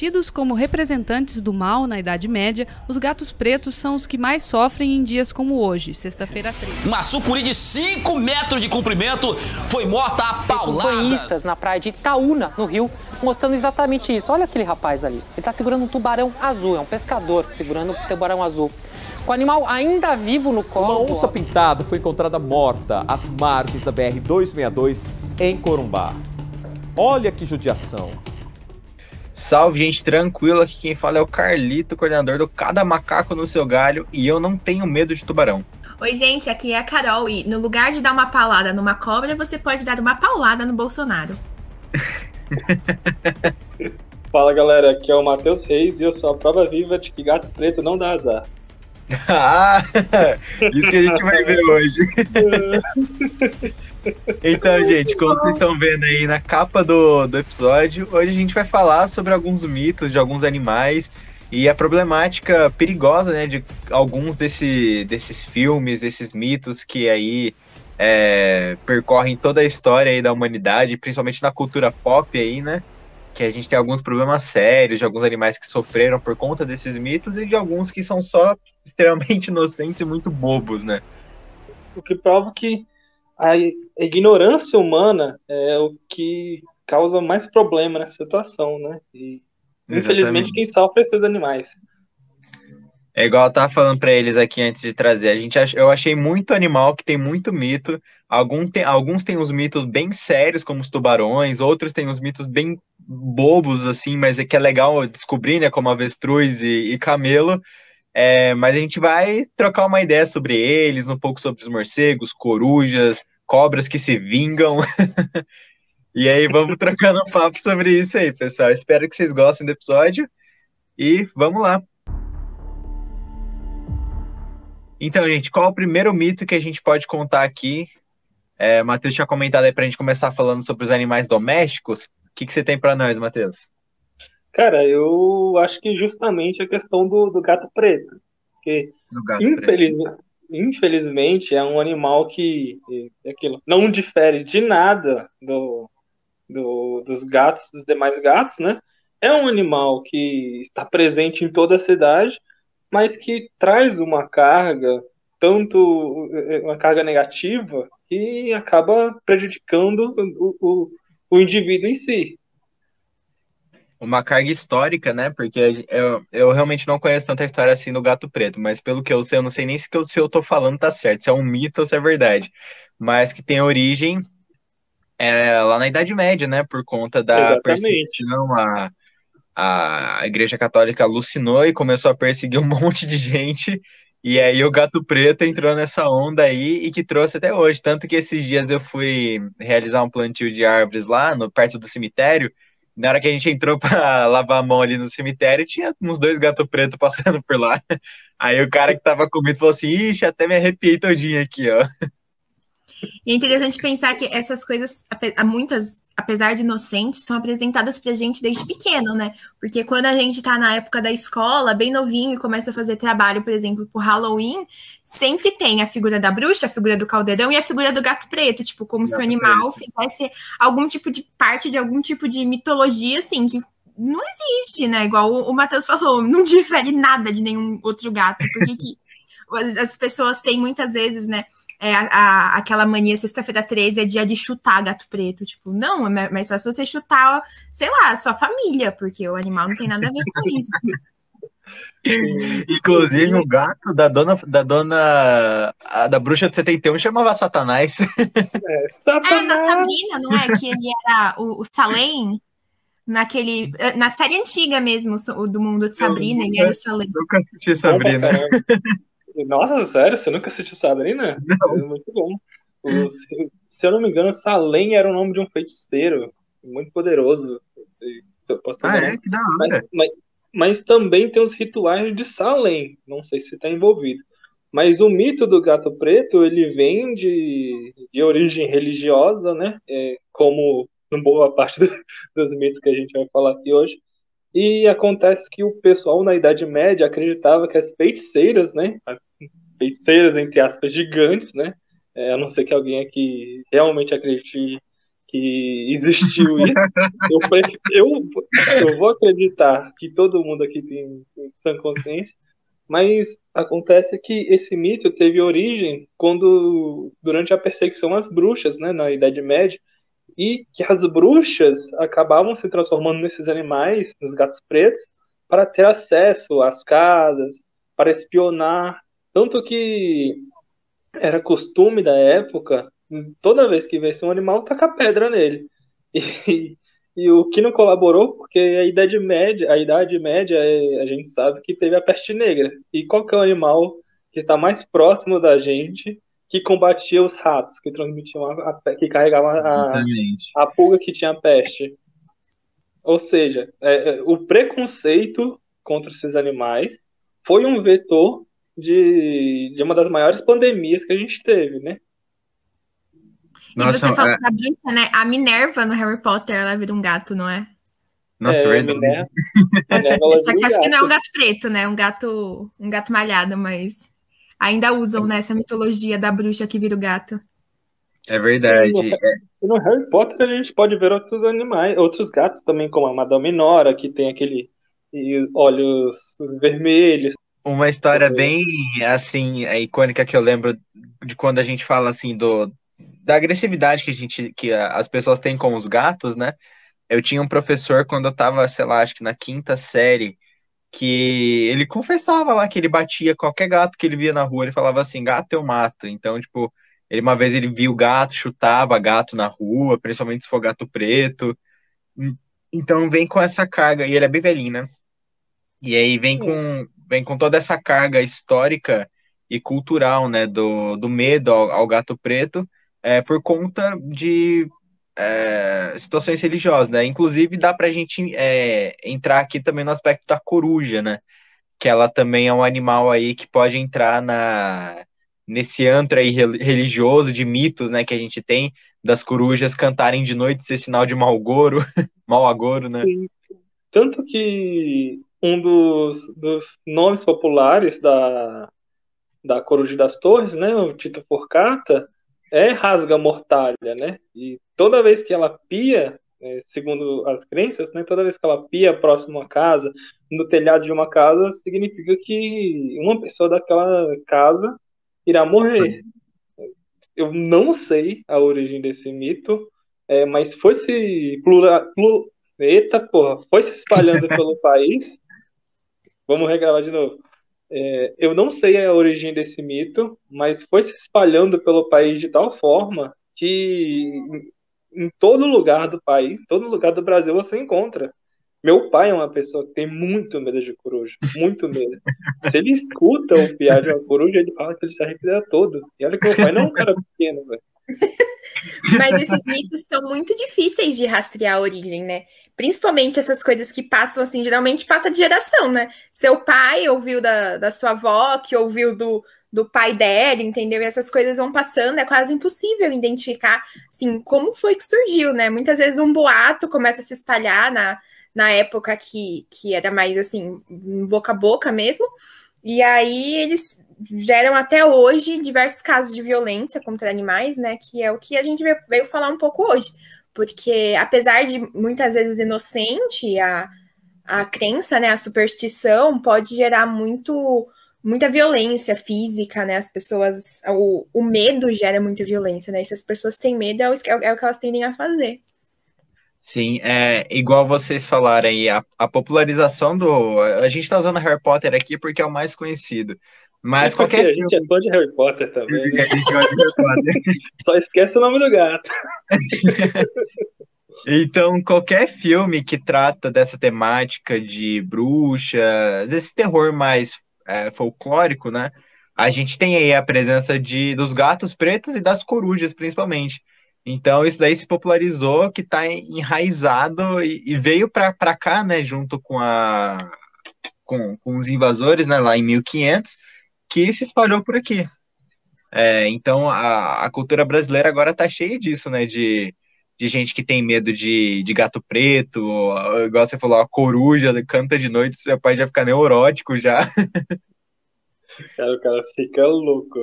Tidos como representantes do mal na Idade Média, os gatos pretos são os que mais sofrem em dias como hoje, sexta-feira 13. Uma sucuri de 5 metros de comprimento foi morta a pauladas. Banhistas na praia de Itaúna, no Rio, mostrando exatamente isso. Olha aquele rapaz ali. Ele está segurando um tubarão azul, é um pescador segurando um tubarão azul. Com o animal ainda vivo no colo. Uma onça pintada foi encontrada morta às margens da BR-262 em Corumbá. Olha que judiação. Salve, gente, tranquilo. Aqui quem fala é o Carlito, coordenador do Cada Macaco no Seu Galho, e eu não tenho medo de tubarão. Oi, gente, aqui é a Carol, e no lugar de dar uma paulada numa cobra, você pode dar uma paulada no Bolsonaro. Fala, galera, aqui é o Matheus Reis e eu sou a prova viva de que gato preto não dá azar. ah, isso que a gente vai ver hoje. Então, gente, como vocês estão vendo aí na capa do, do episódio, hoje a gente vai falar sobre alguns mitos de alguns animais e a problemática perigosa, né, de alguns desse, desses filmes, desses mitos que aí é, percorrem toda a história aí da humanidade, principalmente na cultura pop aí, né, que a gente tem alguns problemas sérios de alguns animais que sofreram por conta desses mitos e de alguns que são só extremamente inocentes e muito bobos, né. O que prova que a ignorância humana é o que causa mais problema nessa situação, né? E infelizmente quem sofre é esses animais. É igual eu tava falando para eles aqui antes de trazer. A gente eu achei muito animal que tem muito mito. Algum tem, alguns têm os mitos bem sérios, como os tubarões, outros têm os mitos bem bobos, assim, mas é que é legal descobrir, né? Como avestruz e, e camelo. É, mas a gente vai trocar uma ideia sobre eles, um pouco sobre os morcegos, corujas, cobras que se vingam. e aí vamos trocando um papo sobre isso aí, pessoal. Espero que vocês gostem do episódio e vamos lá. Então, gente, qual é o primeiro mito que a gente pode contar aqui? É, Matheus tinha comentado aí para a gente começar falando sobre os animais domésticos. O que, que você tem para nós, Matheus? Cara, eu acho que justamente a questão do, do gato preto. Porque, infelizmente, infelizmente, é um animal que é aquilo, não difere de nada do, do, dos gatos, dos demais gatos, né? É um animal que está presente em toda a cidade, mas que traz uma carga, tanto uma carga negativa, que acaba prejudicando o, o, o indivíduo em si uma carga histórica, né? Porque eu, eu realmente não conheço tanta história assim do gato preto, mas pelo que eu sei, eu não sei nem se, eu, se eu tô falando tá certo, se é um mito ou se é verdade. Mas que tem origem é, lá na Idade Média, né? Por conta da Exatamente. perseguição, a, a Igreja Católica alucinou e começou a perseguir um monte de gente. E aí o gato preto entrou nessa onda aí e que trouxe até hoje. Tanto que esses dias eu fui realizar um plantio de árvores lá no perto do cemitério. Na hora que a gente entrou para lavar a mão ali no cemitério, tinha uns dois gatos pretos passando por lá. Aí o cara que tava comigo falou assim: Ixi, até me arrepiei todinho aqui, ó. E é interessante pensar que essas coisas, muitas, apesar de inocentes, são apresentadas pra gente desde pequeno, né? Porque quando a gente tá na época da escola, bem novinho, e começa a fazer trabalho, por exemplo, pro Halloween, sempre tem a figura da bruxa, a figura do caldeirão e a figura do gato preto, tipo, como gato se o animal preto. fizesse algum tipo de parte de algum tipo de mitologia, assim, que não existe, né? Igual o, o Matheus falou, não difere nada de nenhum outro gato, porque que as pessoas têm muitas vezes, né? É, a, a, aquela mania sexta-feira 13 é dia de chutar gato preto. Tipo, não, é mais fácil você chutar, sei lá, a sua família, porque o animal não tem nada a ver com isso. Inclusive, o gato da dona da dona a, da bruxa de 71 chamava Satanás. É, Satanás. é na Sabrina, não é? Que ele era o, o Salem naquele na série antiga mesmo do mundo de Sabrina, eu, ele era o Salem. Nunca assisti Sabrina. Nossa, sério? Você nunca assistiu Sabrina? Não. É muito bom. O, se, se, eu não me engano, Salem era o nome de um feiticeiro muito poderoso. Ah, é? Que da hora. Mas, mas, mas, também tem os rituais de Salem. Não sei se está envolvido. Mas o mito do gato preto, ele vem de, de origem religiosa, né? É, como boa parte do, dos mitos que a gente vai falar aqui hoje. E acontece que o pessoal na Idade Média acreditava que as feiticeiras, né? As feiticeiras, entre aspas, gigantes, né? É, a não ser que alguém aqui realmente acredite que existiu isso. eu, eu, eu, vou acreditar que todo mundo aqui tem, tem sã consciência, mas acontece que esse mito teve origem quando durante a perseguição às bruxas, né, na Idade Média, e que as bruxas acabavam se transformando nesses animais, nos gatos pretos, para ter acesso às casas, para espionar, tanto que era costume da época toda vez que vê um animal, taca pedra nele. E, e o que não colaborou, porque a Idade Média, a Idade Média, é, a gente sabe que teve a peste negra. E qual que é o animal que está mais próximo da gente que combatia os ratos, que transmitiam a, a que carregavam a, a pulga que tinha peste? Ou seja, é, é, o preconceito contra esses animais foi um vetor de, de uma das maiores pandemias que a gente teve, né? Nossa, e você falou é... da bruxa, né? A Minerva no Harry Potter, ela vira um gato, não é? Nossa, é, verdade. Minerva, Minerva Só que acho que não é um gato preto, né? Um gato, um gato malhado, mas ainda usam nessa né, mitologia da bruxa que vira o gato. É verdade. E no, Harry Potter a gente pode ver outros animais, outros gatos também, como a Madame Nora, que tem aquele olhos vermelhos. Uma história bem assim, icônica que eu lembro de quando a gente fala assim do, da agressividade que a gente que as pessoas têm com os gatos, né? Eu tinha um professor quando eu tava, sei lá, acho que na quinta série, que ele confessava lá que ele batia qualquer gato que ele via na rua, ele falava assim, gato eu mato. Então, tipo, ele uma vez ele viu gato, chutava gato na rua, principalmente se for gato preto. Então vem com essa carga, e ele é bem velhinho, né? E aí vem com, vem com toda essa carga histórica e cultural, né, do, do medo ao, ao gato preto, é, por conta de é, situações religiosas, né? Inclusive dá para a gente é, entrar aqui também no aspecto da coruja, né? Que ela também é um animal aí que pode entrar na nesse antro aí religioso de mitos, né? Que a gente tem das corujas cantarem de noite ser sinal de mau agouro, mau agouro, né? Sim. Tanto que um dos, dos nomes populares da, da Coruja das Torres, né, o Tito Porcata, é rasga mortalha, né? E toda vez que ela pia, né, segundo as crenças, né, toda vez que ela pia próximo à casa, no telhado de uma casa, significa que uma pessoa daquela casa irá morrer. Eu não sei a origem desse mito, é, mas foi se plura, eita porra, foi se espalhando pelo país. Vamos regravar de novo. É, eu não sei a origem desse mito, mas foi se espalhando pelo país de tal forma que em todo lugar do país, todo lugar do Brasil você encontra. Meu pai é uma pessoa que tem muito medo de coruja, muito medo. Se ele escuta o piar de uma coruja, ele fala que ele se arrepia todo. E olha que meu pai não é um cara pequeno, velho. Mas esses mitos são muito difíceis de rastrear a origem, né? Principalmente essas coisas que passam assim, geralmente passa de geração, né? Seu pai ouviu da, da sua avó, que ouviu do, do pai dela, entendeu? E essas coisas vão passando, é quase impossível identificar, assim, como foi que surgiu, né? Muitas vezes um boato começa a se espalhar na, na época que, que era mais, assim, boca a boca mesmo, e aí eles geram até hoje diversos casos de violência contra animais, né? Que é o que a gente veio falar um pouco hoje. Porque apesar de muitas vezes inocente, a, a crença, né, a superstição pode gerar muito muita violência física, né? As pessoas, o, o medo gera muita violência, né? E se as pessoas têm medo, é o, é o que elas tendem a fazer. Sim, é igual vocês falaram aí, a, a popularização do. A gente está usando Harry Potter aqui porque é o mais conhecido. Mas qualquer. A gente é fã de Harry Potter também. Né? A gente é de Harry Potter. Só esquece o nome do gato. Então, qualquer filme que trata dessa temática de bruxas, esse terror mais é, folclórico, né? A gente tem aí a presença de, dos gatos pretos e das corujas, principalmente. Então, isso daí se popularizou, que está enraizado e, e veio para cá, né, junto com, a, com, com os invasores, né, lá em 1500, que se espalhou por aqui. É, então a, a, cultura brasileira agora tá cheia disso, né? De, de gente que tem medo de, de gato preto, igual você falou, a coruja canta de noite, seu pai já fica neurótico já. Cara, o cara fica louco.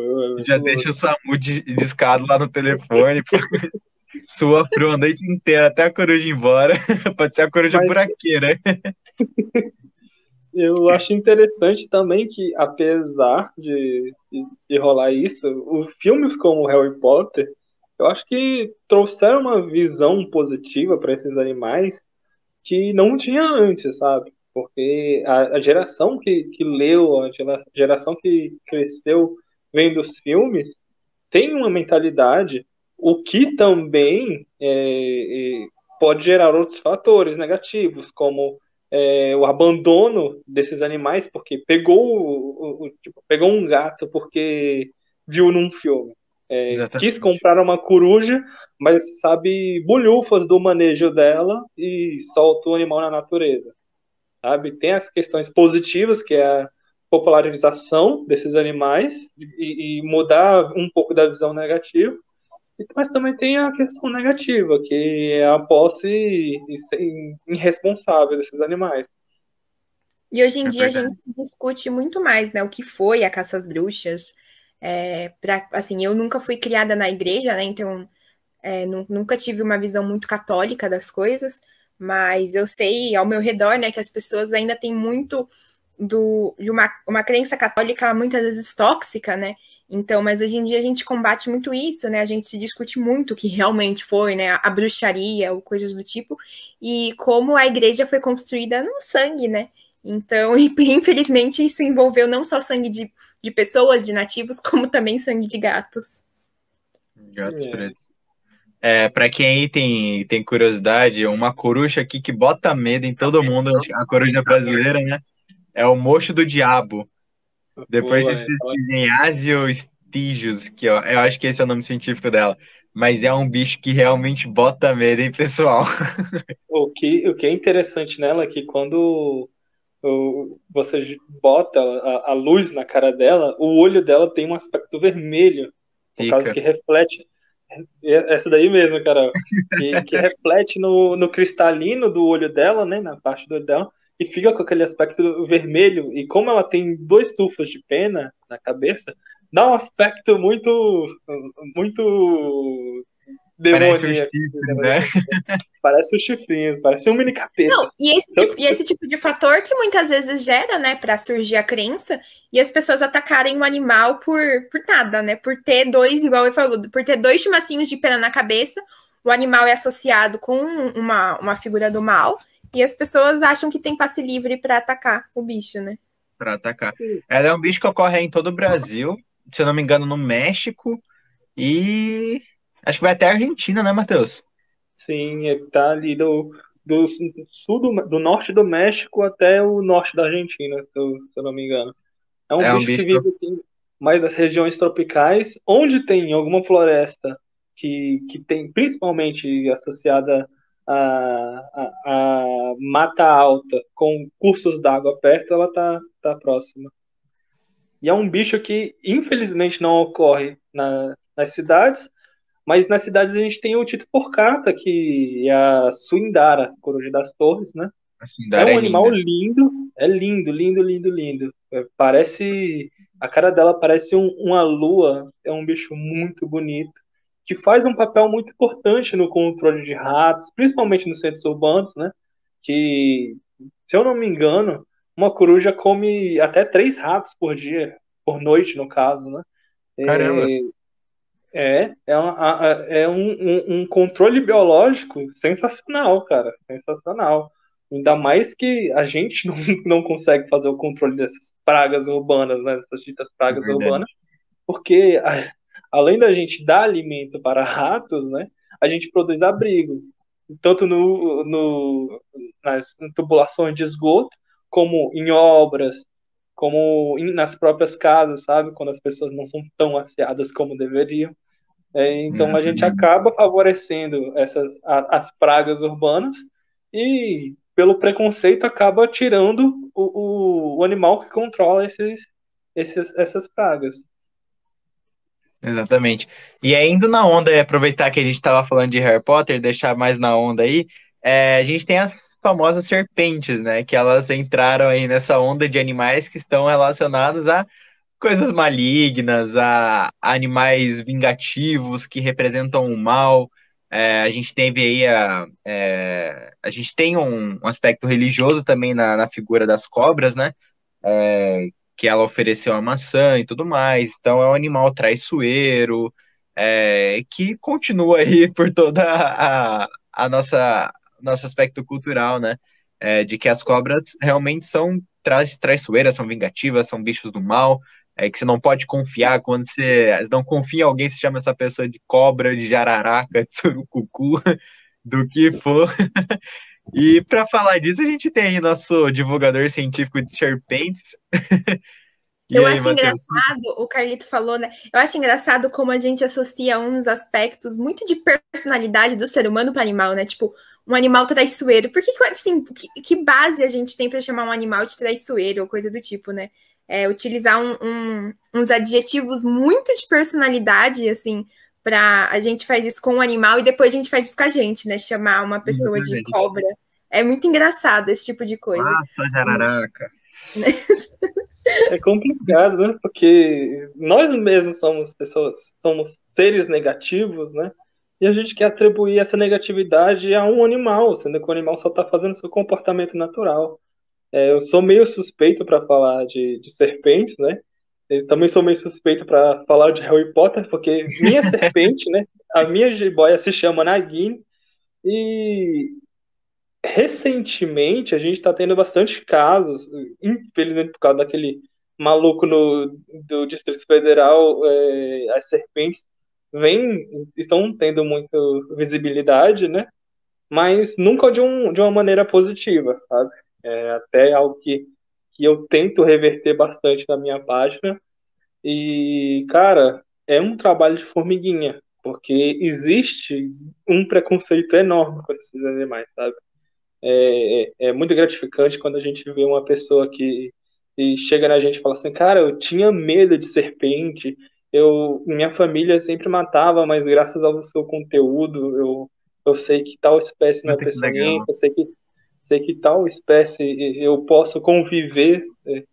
Já deixa o SAMU discado lá no telefone. Sua frio a noite inteira, até a coruja ir embora. Pode ser a coruja Mas... buraqueira. Eu acho interessante também que, apesar de, de, de rolar isso, os filmes como Harry Potter, eu acho que trouxeram uma visão positiva para esses animais que não tinha antes, sabe? Porque a, a geração que, que leu, a geração que cresceu vendo os filmes, tem uma mentalidade, o que também é, é, pode gerar outros fatores negativos, como é, o abandono desses animais, porque pegou, o, o, tipo, pegou um gato porque viu num filme. É, quis comprar uma coruja, mas sabe bulhufas do manejo dela e solta o animal na natureza. Sabe? Tem as questões positivas, que é a popularização desses animais e, e mudar um pouco da visão negativa, mas também tem a questão negativa, que é a posse irresponsável desses animais. E hoje em é dia a gente discute muito mais, né, o que foi a caça às bruxas. É, pra, assim, eu nunca fui criada na igreja, né, então é, nunca tive uma visão muito católica das coisas, mas eu sei ao meu redor, né, que as pessoas ainda têm muito do, de uma, uma crença católica muitas vezes tóxica, né, então, mas hoje em dia a gente combate muito isso, né? A gente se discute muito o que realmente foi, né? A bruxaria ou coisas do tipo, e como a igreja foi construída no sangue, né? Então, infelizmente, isso envolveu não só sangue de, de pessoas, de nativos, como também sangue de gatos. Gatos é. pretos. É, para quem aí tem, tem curiosidade, uma coruja aqui que bota medo em todo mundo, a coruja brasileira, né? É o mocho do diabo. Depois Boa, vocês pesquisem Asiostígios, que ó, eu acho que esse é o nome científico dela. Mas é um bicho que realmente bota medo, hein, pessoal? O que, o que é interessante nela é que quando você bota a, a, luz na cara dela, o olho dela tem um aspecto vermelho, por Fica. causa que reflete. Essa daí mesmo, cara. Que, que reflete no, no cristalino do olho dela, né? Na parte do olho dela e fica com aquele aspecto vermelho. E como ela tem dois tufos de pena na cabeça, dá um aspecto muito. muito. Parece os chifres, né? Parece os chifrinhos, parece um mini capeta. Não, e esse, então, tipo, e esse tipo de fator que muitas vezes gera, né, para surgir a crença e as pessoas atacarem o animal por, por nada, né? Por ter dois, igual eu falou, por ter dois chumacinhos de pena na cabeça, o animal é associado com uma, uma figura do mal e as pessoas acham que tem passe livre para atacar o bicho, né? Para atacar. Ela é um bicho que ocorre em todo o Brasil, se eu não me engano, no México e acho que vai até a Argentina, né, Matheus? Sim, ele tá ali do, do sul do, do, norte do México até o norte da Argentina, se eu, se eu não me engano. É um, é bicho, um bicho, que vive aqui, mais das regiões tropicais, onde tem alguma floresta que, que tem principalmente associada a, a, a Mata Alta com cursos d'água perto, ela tá, tá próxima. E é um bicho que, infelizmente, não ocorre na, nas cidades, mas nas cidades a gente tem o Tito Porcata, que é a Suindara, coruja das torres, né? É um é animal linda. lindo, é lindo, lindo, lindo, lindo. É, parece. A cara dela parece um, uma lua, é um bicho muito bonito que faz um papel muito importante no controle de ratos, principalmente nos centros urbanos, né? Que, se eu não me engano, uma coruja come até três ratos por dia, por noite, no caso, né? Caramba! É, é, uma, é um, um, um controle biológico sensacional, cara, sensacional. Ainda mais que a gente não, não consegue fazer o controle dessas pragas urbanas, né? Essas ditas pragas é urbanas, porque a, além da gente dar alimento para ratos, né, a gente produz abrigo, tanto no, no, nas tubulações de esgoto, como em obras, como nas próprias casas, sabe? Quando as pessoas não são tão asseadas como deveriam. É, então a gente uhum. acaba favorecendo essas as pragas urbanas e pelo preconceito acaba tirando o, o, o animal que controla esses, esses, essas pragas. Exatamente. E aí, indo na onda, aproveitar que a gente estava falando de Harry Potter, deixar mais na onda aí, é, a gente tem as famosas serpentes, né? Que elas entraram aí nessa onda de animais que estão relacionados a coisas malignas, a animais vingativos que representam o mal. É, a gente teve aí a, é, a gente tem um, um, aspecto religioso também na, na figura das cobras, né? É, que ela ofereceu a maçã e tudo mais. Então é um animal traiçoeiro é, que continua aí por toda a, a nossa nosso aspecto cultural, né? É, de que as cobras realmente são tra traiçoeiras, são vingativas, são bichos do mal, é que você não pode confiar quando você não confia em alguém, se chama essa pessoa de cobra, de jararaca, de surucucu, do que for. E para falar disso, a gente tem aí nosso divulgador científico de serpentes. Eu aí, acho Mateus? engraçado, o Carlito falou, né? Eu acho engraçado como a gente associa uns aspectos muito de personalidade do ser humano para animal, né? Tipo, um animal traiçoeiro. Por que, assim, que, que base a gente tem para chamar um animal de traiçoeiro ou coisa do tipo, né? É, utilizar um, um, uns adjetivos muito de personalidade, assim, para a gente faz isso com um animal e depois a gente faz isso com a gente, né? Chamar uma pessoa de cobra. É muito engraçado esse tipo de coisa. Nossa, jararaca. É complicado, né? Porque nós mesmos somos pessoas, somos seres negativos, né? E a gente quer atribuir essa negatividade a um animal, sendo que o animal só está fazendo seu comportamento natural. É, eu sou meio suspeito para falar de, de serpente, né? Eu também sou meio suspeito para falar de Harry Potter, porque minha serpente, né? A minha jiboia se chama Nagini. E recentemente a gente está tendo bastante casos, infelizmente por causa daquele maluco no, do Distrito Federal, é, as serpentes vem, estão tendo muita visibilidade, né? Mas nunca de, um, de uma maneira positiva, sabe? É até algo que, que eu tento reverter bastante na minha página. E, cara, é um trabalho de formiguinha, porque existe um preconceito enorme com esses animais, sabe? É, é, é muito gratificante quando a gente vê uma pessoa que, que chega na gente e fala assim, cara, eu tinha medo de serpente, eu minha família sempre matava, mas graças ao seu conteúdo, eu, eu sei que tal espécie não é peçonhenta, eu sei que sei que tal espécie eu posso conviver é,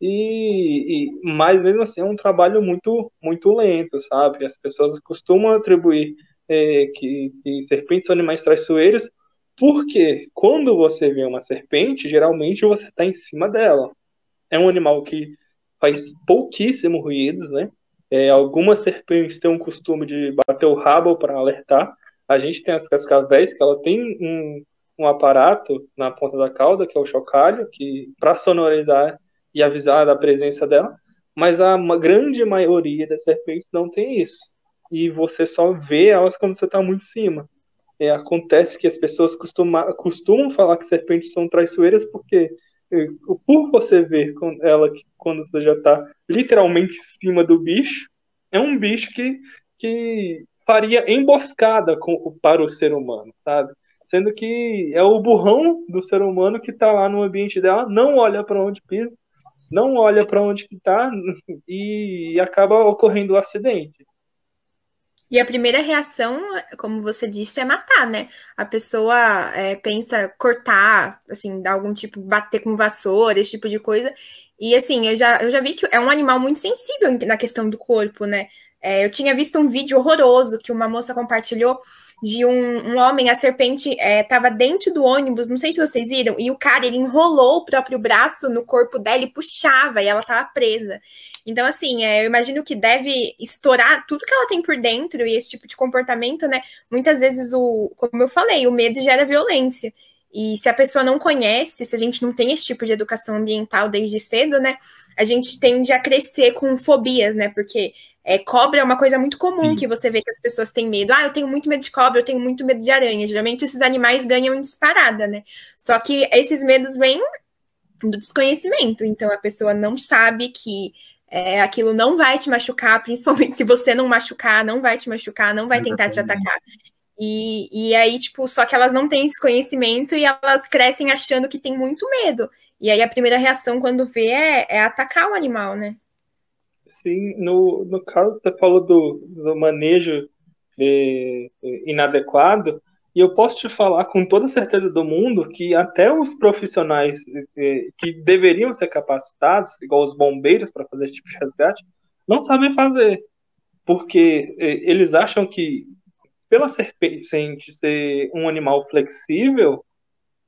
e, e mas mesmo assim é um trabalho muito muito lento, sabe? As pessoas costumam atribuir é, que, que serpentes são animais traiçoeiros, porque quando você vê uma serpente, geralmente você está em cima dela. É um animal que faz pouquíssimo ruídos, né? É, algumas serpentes têm um costume de bater o rabo para alertar. A gente tem as cascavéis, que ela tem um, um aparato na ponta da cauda, que é o chocalho, que para sonorizar e avisar da presença dela. Mas a grande maioria das serpentes não tem isso. E você só vê elas quando você está muito em cima. É, acontece que as pessoas costuma, costumam falar que serpentes são traiçoeiras porque por você ver ela quando você já está literalmente em cima do bicho, é um bicho que, que faria emboscada com, para o ser humano, sabe? Sendo que é o burrão do ser humano que está lá no ambiente dela, não olha para onde pisa, não olha para onde está e acaba ocorrendo o um acidente. E a primeira reação, como você disse, é matar, né? A pessoa é, pensa cortar, assim, dar algum tipo, bater com vassoura, esse tipo de coisa. E assim, eu já, eu já vi que é um animal muito sensível na questão do corpo, né? É, eu tinha visto um vídeo horroroso que uma moça compartilhou de um, um homem, a serpente estava é, dentro do ônibus, não sei se vocês viram, e o cara ele enrolou o próprio braço no corpo dela e puxava, e ela estava presa. Então, assim, é, eu imagino que deve estourar tudo que ela tem por dentro e esse tipo de comportamento, né? Muitas vezes, o, como eu falei, o medo gera violência. E se a pessoa não conhece, se a gente não tem esse tipo de educação ambiental desde cedo, né? A gente tende a crescer com fobias, né? Porque é, cobra é uma coisa muito comum Sim. que você vê que as pessoas têm medo. Ah, eu tenho muito medo de cobra, eu tenho muito medo de aranha. Geralmente esses animais ganham em disparada, né? Só que esses medos vêm do desconhecimento. Então a pessoa não sabe que é, aquilo não vai te machucar, principalmente se você não machucar, não vai te machucar, não vai tentar te atacar. E, e aí, tipo, só que elas não têm esse conhecimento e elas crescem achando que tem muito medo. E aí a primeira reação quando vê é, é atacar o animal, né? Sim, no, no caso você falou do, do manejo de, de inadequado, e eu posso te falar com toda certeza do mundo que até os profissionais eh, que deveriam ser capacitados, igual os bombeiros para fazer esse tipo de resgate, não sabem fazer. Porque eles acham que pela serpente ser um animal flexível,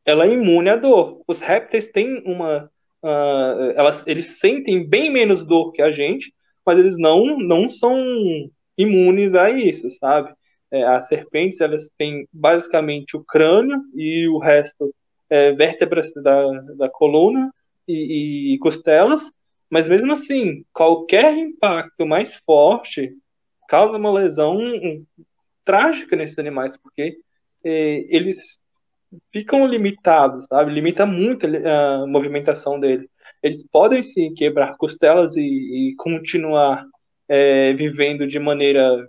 ela é imune à dor. Os répteis têm uma. Uh, elas, eles sentem bem menos dor que a gente, mas eles não, não são imunes a isso, sabe? É, as serpentes, elas têm basicamente o crânio e o resto é, vértebras da, da coluna e, e costelas, mas mesmo assim, qualquer impacto mais forte causa uma lesão trágica nesses animais, porque é, eles ficam limitados, sabe? Limita muito a movimentação dele. Eles podem sim quebrar costelas e, e continuar é, vivendo de maneira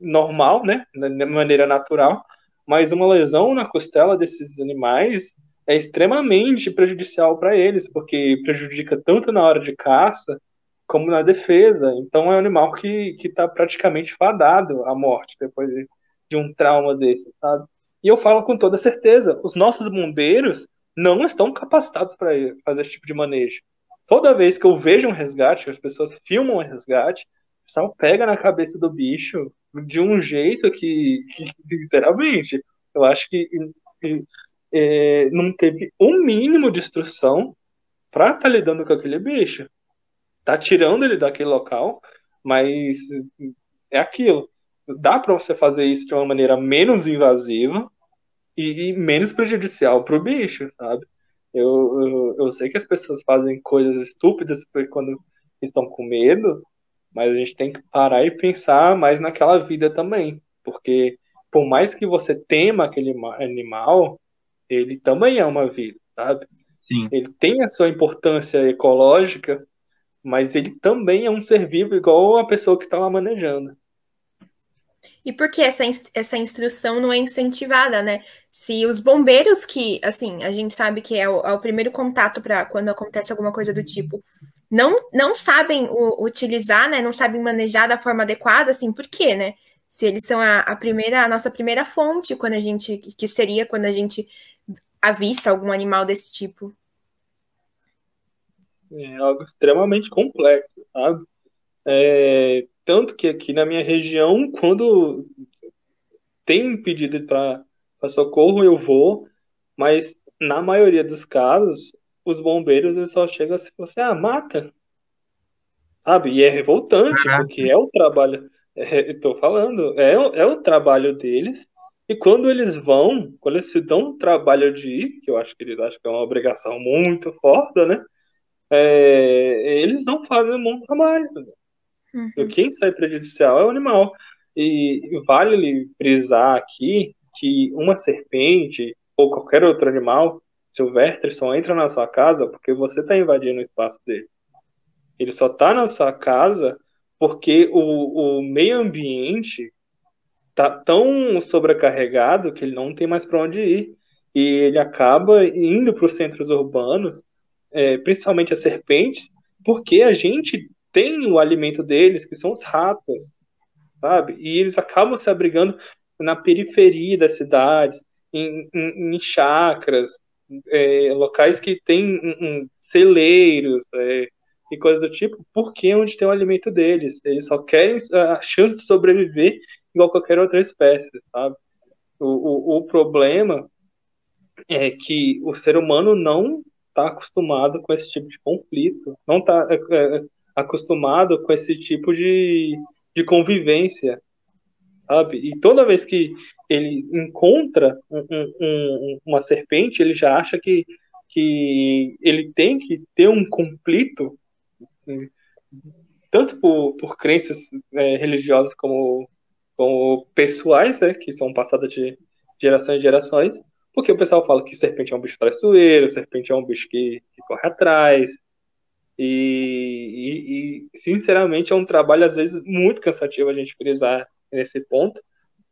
normal, né? De maneira natural, mas uma lesão na costela desses animais é extremamente prejudicial para eles, porque prejudica tanto na hora de caça como na defesa. Então é um animal que está praticamente fadado à morte depois de, de um trauma desse, sabe? E eu falo com toda certeza, os nossos bombeiros não estão capacitados para fazer esse tipo de manejo. Toda vez que eu vejo um resgate, as pessoas filmam um resgate, o pega na cabeça do bicho de um jeito que, que sinceramente, eu acho que é, não teve um mínimo de instrução para estar tá lidando com aquele bicho tá tirando ele daquele local, mas é aquilo. Dá para você fazer isso de uma maneira menos invasiva e, e menos prejudicial para o bicho, sabe? Eu, eu, eu, sei que as pessoas fazem coisas estúpidas quando estão com medo, mas a gente tem que parar e pensar mais naquela vida também, porque por mais que você tema aquele animal, ele também é uma vida, sabe? Sim. Ele tem a sua importância ecológica, mas ele também é um ser vivo igual a pessoa que está lá manejando. E por que essa, essa instrução não é incentivada, né? Se os bombeiros que, assim, a gente sabe que é o, é o primeiro contato para quando acontece alguma coisa do tipo, não, não sabem o, utilizar, né? Não sabem manejar da forma adequada, assim, por quê, né? Se eles são a, a primeira, a nossa primeira fonte, quando a gente, que seria quando a gente avista algum animal desse tipo. É algo extremamente complexo, sabe? É, tanto que aqui na minha região, quando tem pedido para socorro, eu vou, mas na maioria dos casos, os bombeiros eles só chegam assim, assim ah, mata. Sabe? E é revoltante, Caraca. porque é o trabalho, é, estou falando, é, é o trabalho deles, e quando eles vão, quando eles se dão o trabalho de ir, que eu acho que eles acham que é uma obrigação muito forte, né? é, eles não fazem um bom trabalho. Uhum. Quem sai prejudicial é o animal. E vale frisar aqui que uma serpente ou qualquer outro animal silvestre só entra na sua casa porque você está invadindo o espaço dele. Ele só está na sua casa porque o, o meio ambiente está tão sobrecarregado que ele não tem mais para onde ir. E ele acaba indo para os centros urbanos é, principalmente as serpentes, porque a gente tem o alimento deles, que são os ratos, sabe? E eles acabam se abrigando na periferia das cidades, em, em, em chacras, é, locais que tem um, celeiros é, e coisas do tipo, porque é onde tem o alimento deles. Eles só querem a chance de sobreviver igual qualquer outra espécie, sabe? O, o, o problema é que o ser humano não está acostumado com esse tipo de conflito, não está é, é, acostumado com esse tipo de, de convivência, sabe? E toda vez que ele encontra um, um, uma serpente, ele já acha que, que ele tem que ter um conflito, tanto por, por crenças é, religiosas como, como pessoais, né, que são passadas de gerações em gerações, porque o pessoal fala que serpente é um bicho traiçoeiro, serpente é um bicho que, que corre atrás. E, e, e, sinceramente, é um trabalho, às vezes, muito cansativo a gente frisar nesse ponto,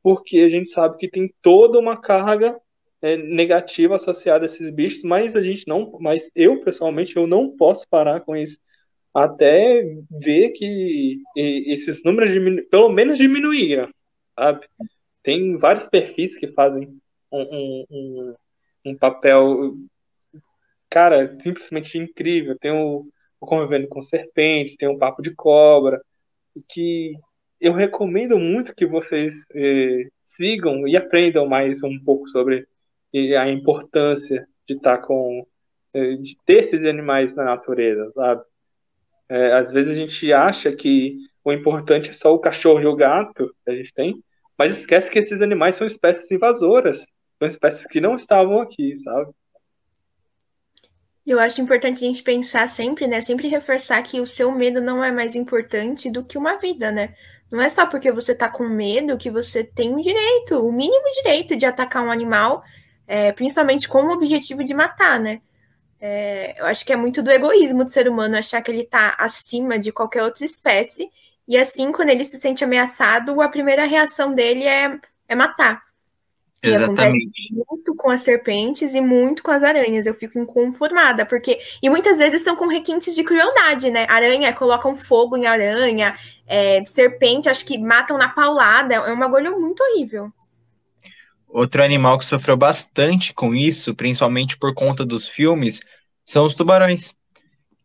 porque a gente sabe que tem toda uma carga é, negativa associada a esses bichos, mas a gente não, mas eu, pessoalmente, eu não posso parar com isso até ver que esses números diminu pelo menos diminuíram, sabe? Tem vários perfis que fazem um, um, um papel, cara, simplesmente incrível. Tem o Convivendo com Serpentes, tem o Papo de Cobra, que eu recomendo muito que vocês eh, sigam e aprendam mais um pouco sobre eh, a importância de estar com eh, de ter esses animais na natureza, sabe? É, às vezes a gente acha que o importante é só o cachorro e o gato que a gente tem, mas esquece que esses animais são espécies invasoras, são espécies que não estavam aqui, sabe? Eu acho importante a gente pensar sempre, né? Sempre reforçar que o seu medo não é mais importante do que uma vida, né? Não é só porque você tá com medo que você tem o direito, o mínimo direito de atacar um animal, é, principalmente com o objetivo de matar, né? É, eu acho que é muito do egoísmo do ser humano achar que ele está acima de qualquer outra espécie. E assim, quando ele se sente ameaçado, a primeira reação dele é, é matar. Exatamente. E acontece muito com as serpentes e muito com as aranhas. Eu fico inconformada, porque. E muitas vezes estão com requintes de crueldade, né? Aranha, colocam fogo em aranha, é, serpente, acho que matam na paulada. É um bagulho muito horrível. Outro animal que sofreu bastante com isso, principalmente por conta dos filmes, são os tubarões,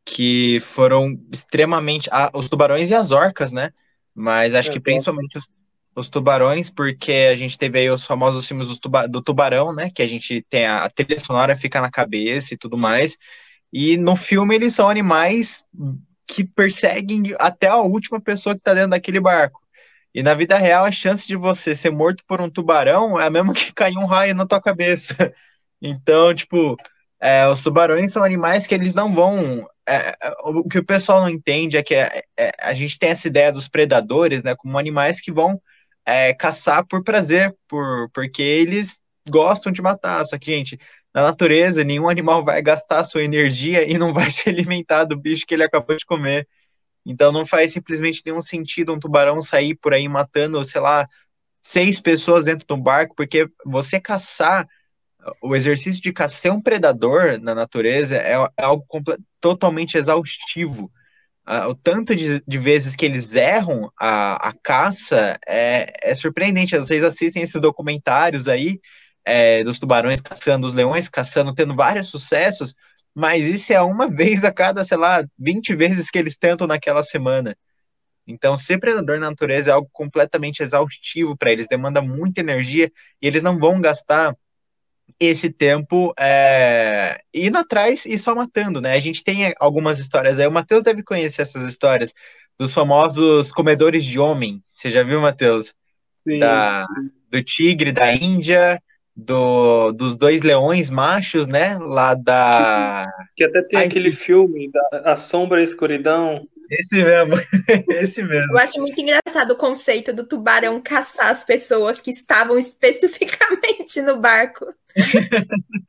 que foram extremamente. Ah, os tubarões e as orcas, né? Mas acho é, que principalmente os, os, tubarões, porque a gente teve aí os famosos filmes do, tuba, do tubarão, né? Que a gente tem a, a trilha sonora fica na cabeça e tudo mais. E no filme eles são animais que perseguem até a última pessoa que está dentro daquele barco. E na vida real, a chance de você ser morto por um tubarão é a mesma que cair um raio na tua cabeça. Então, tipo, é, os tubarões são animais que eles não vão. É, é, o que o pessoal não entende é que é, é, a gente tem essa ideia dos predadores, né, como animais que vão é, caçar por prazer, por, porque eles gostam de matar. Só que, gente, na natureza, nenhum animal vai gastar sua energia e não vai se alimentar do bicho que ele acabou de comer. Então não faz simplesmente nenhum sentido um tubarão sair por aí matando, sei lá, seis pessoas dentro do barco, porque você caçar, o exercício de caçar, ser um predador na natureza é, é algo totalmente exaustivo. O tanto de, de, vezes que eles erram a, a caça é, é, surpreendente. Vocês assistem esses documentários aí é, dos tubarões caçando, os leões caçando, tendo vários sucessos, mas isso é uma vez a cada, sei lá, 20 vezes que eles tentam naquela semana. Então, ser predador na natureza é algo completamente exaustivo para eles, demanda muita energia e eles não vão gastar esse tempo é, indo atrás e só matando, né? A gente tem algumas histórias aí, o Matheus deve conhecer essas histórias dos famosos comedores de homem. Você já viu, Matheus? Da, do tigre da Índia, do, dos dois leões machos, né? Lá da. Que, que até tem Ai, aquele que... filme, da A Sombra e a Escuridão. Esse mesmo, esse mesmo. Eu acho muito engraçado o conceito do tubarão caçar as pessoas que estavam especificamente no barco.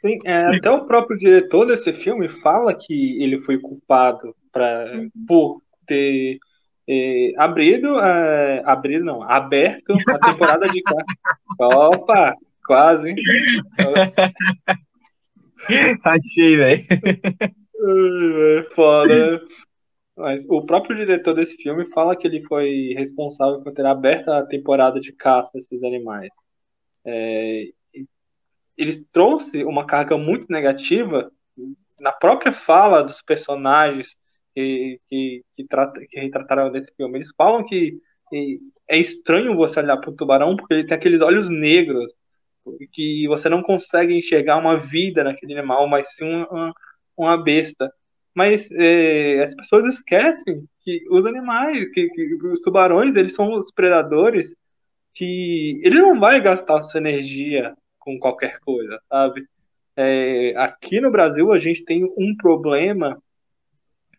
Sim, é, até o próprio diretor desse filme fala que ele foi culpado pra, uhum. por ter é, abrido, é, abrido não, aberto a temporada de Opa, Quase, hein? Achei, velho. Foda. Mas o próprio diretor desse filme fala que ele foi responsável por ter aberto a temporada de caça a esses animais. É, ele trouxe uma carga muito negativa na própria fala dos personagens que, que, que, trata, que retrataram nesse filme. Eles falam que, é estranho você olhar para o tubarão porque ele tem aqueles olhos negros que você não consegue enxergar uma vida naquele animal, mas sim uma, uma besta. Mas é, as pessoas esquecem que os animais, que, que, os tubarões, eles são os predadores que ele não vai gastar sua energia com qualquer coisa, sabe? É, aqui no Brasil a gente tem um problema,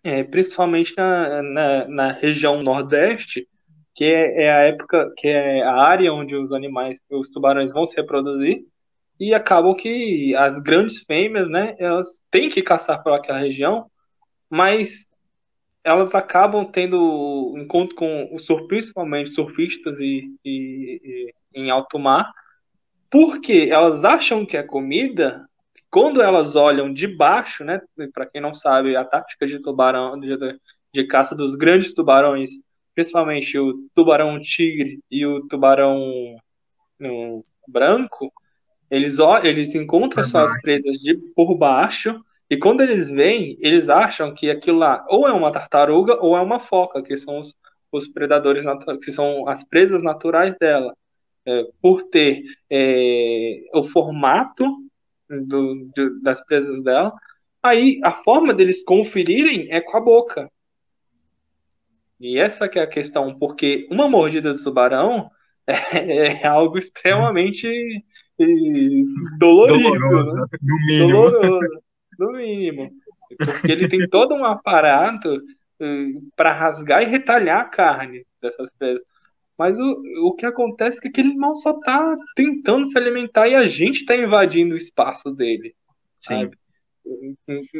é, principalmente na, na, na região nordeste, que é, é, a época, que é a área onde os animais, os tubarões vão se reproduzir, e acabam que as grandes fêmeas, né, elas têm que caçar por aquela região, mas elas acabam tendo encontro com os principalmente surfistas e, e, e em alto mar, porque elas acham que é comida, quando elas olham de baixo, né, para quem não sabe, a tática de tubarão, de, de caça dos grandes tubarões principalmente o tubarão tigre e o tubarão um, branco, eles, eles encontram uhum. suas presas de, por baixo e quando eles vêm, eles acham que aquilo lá ou é uma tartaruga ou é uma foca, que são os, os predadores que são as presas naturais dela, é, por ter é, o formato do, de, das presas dela, aí a forma deles conferirem é com a boca. E essa que é a questão, porque uma mordida do tubarão é, é algo extremamente dolorido, doloroso, né? no mínimo. Doloroso, no mínimo. Porque ele tem todo um aparato para rasgar e retalhar a carne dessas pedras. Mas o, o que acontece é que aquele animal só está tentando se alimentar e a gente está invadindo o espaço dele. Sabe?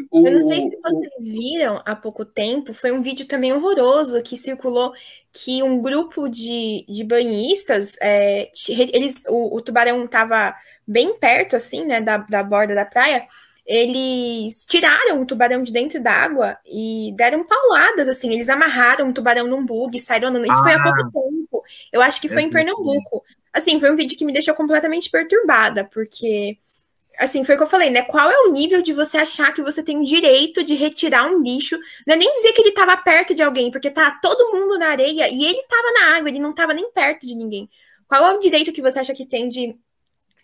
O, eu não sei se vocês viram há pouco tempo, foi um vídeo também horroroso que circulou que um grupo de, de banhistas, é, eles, o, o tubarão estava bem perto, assim, né, da, da borda da praia, eles tiraram o tubarão de dentro d'água e deram pauladas, assim, eles amarraram o tubarão num bug, saíram andando. Isso ah, foi há pouco tempo. Eu acho que foi em Pernambuco. Assim, foi um vídeo que me deixou completamente perturbada, porque assim, foi o que eu falei, né? Qual é o nível de você achar que você tem o direito de retirar um bicho? Não é nem dizer que ele estava perto de alguém, porque tá todo mundo na areia e ele estava na água, ele não estava nem perto de ninguém. Qual é o direito que você acha que tem de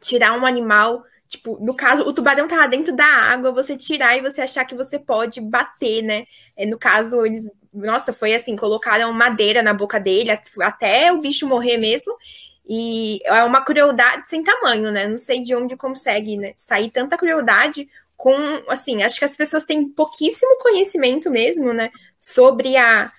tirar um animal? Tipo, no caso, o tubarão tava dentro da água, você tirar e você achar que você pode bater, né? É, no caso, eles. Nossa, foi assim, colocaram madeira na boca dele até o bicho morrer mesmo. E é uma crueldade sem tamanho, né? Não sei de onde consegue né? sair tanta crueldade com, assim, acho que as pessoas têm pouquíssimo conhecimento mesmo, né? Sobre a,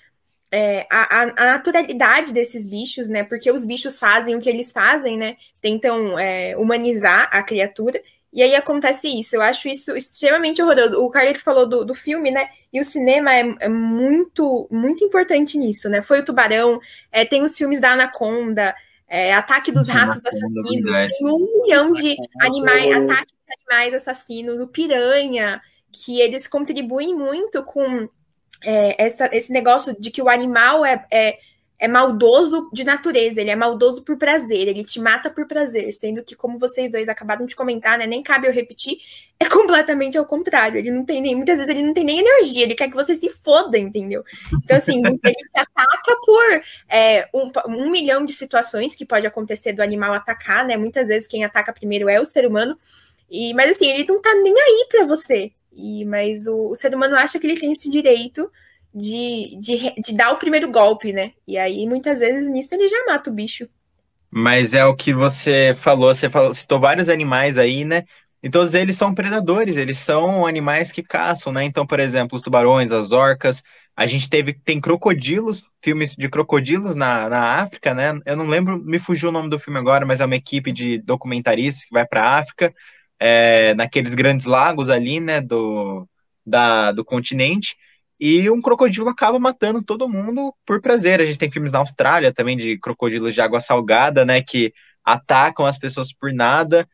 é, a, a, naturalidade desses bichos, né? Porque os bichos fazem o que eles fazem, né? Tentam é, humanizar a criatura. E aí acontece isso. Eu acho isso extremamente horroroso. O Carlito falou do, do filme, né? E o cinema é, é, muito, muito importante nisso, né? Foi o Tubarão, é, tem os filmes da Anaconda, é, Ataque dos Ratos Assassinos, tem um milhão de animais, ataques de animais assassinos, o Piranha, que eles contribuem muito com é, essa, esse negócio de que o animal é, é é maldoso de natureza, ele é maldoso por prazer, ele te mata por prazer, sendo que, como vocês dois acabaram de comentar, né, nem cabe eu repetir, é completamente ao contrário. Ele não tem nem, muitas vezes ele não tem nem energia, ele quer que você se foda, entendeu? Então, assim, ele te ataca por é, um, um milhão de situações que pode acontecer do animal atacar, né? Muitas vezes quem ataca primeiro é o ser humano, e, mas assim, ele não tá nem aí para você. E, mas o, o ser humano acha que ele tem esse direito de, de, de dar o primeiro golpe, né? E aí, muitas vezes, nisso ele já mata o bicho. Mas é o que você falou, você falou, citou vários animais aí, né? E todos eles são predadores, eles são animais que caçam, né? Então, por exemplo, os tubarões, as orcas, a gente teve, tem crocodilos, filmes de crocodilos na, na África, né? Eu não lembro, me fugiu o nome do filme agora, mas é uma equipe de documentaristas que vai para a África, é, naqueles grandes lagos ali, né, do, da, do continente, e um crocodilo acaba matando todo mundo por prazer. A gente tem filmes na Austrália também de crocodilos de água salgada, né, que atacam as pessoas por nada.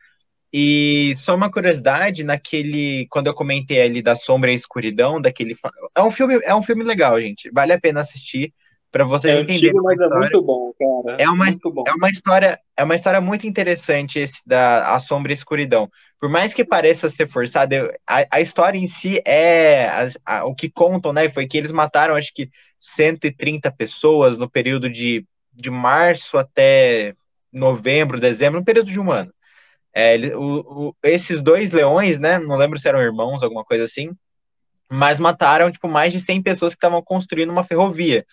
E só uma curiosidade, naquele quando eu comentei ali da Sombra e Escuridão, daquele é um filme é um filme legal, gente. Vale a pena assistir para vocês é entenderem. Antigo, mas é muito bom, cara. É uma, é uma história, é uma história muito interessante esse da A Sombra e Escuridão. Por mais que pareça ser forçado, a, a história em si é a, a, o que contam, né? Foi que eles mataram acho que 130 pessoas no período de, de março até novembro, dezembro, no período de um ano. É, o, o, esses dois leões, né? Não lembro se eram irmãos, alguma coisa assim, mas mataram tipo mais de 100 pessoas que estavam construindo uma ferrovia.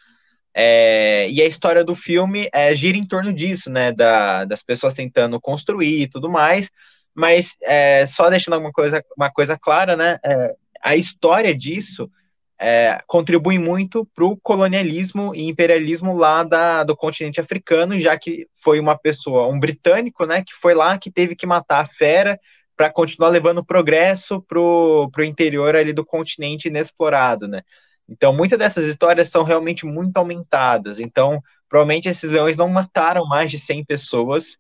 É, e a história do filme é, gira em torno disso, né? Da, das pessoas tentando construir e tudo mais. Mas é, só deixando alguma coisa, uma coisa clara, né? É, a história disso é, contribui muito para o colonialismo e imperialismo lá da, do continente africano, já que foi uma pessoa, um britânico, né? Que foi lá que teve que matar a fera para continuar levando progresso para o interior ali do continente inexplorado, né? Então, muitas dessas histórias são realmente muito aumentadas. Então, provavelmente esses leões não mataram mais de 100 pessoas.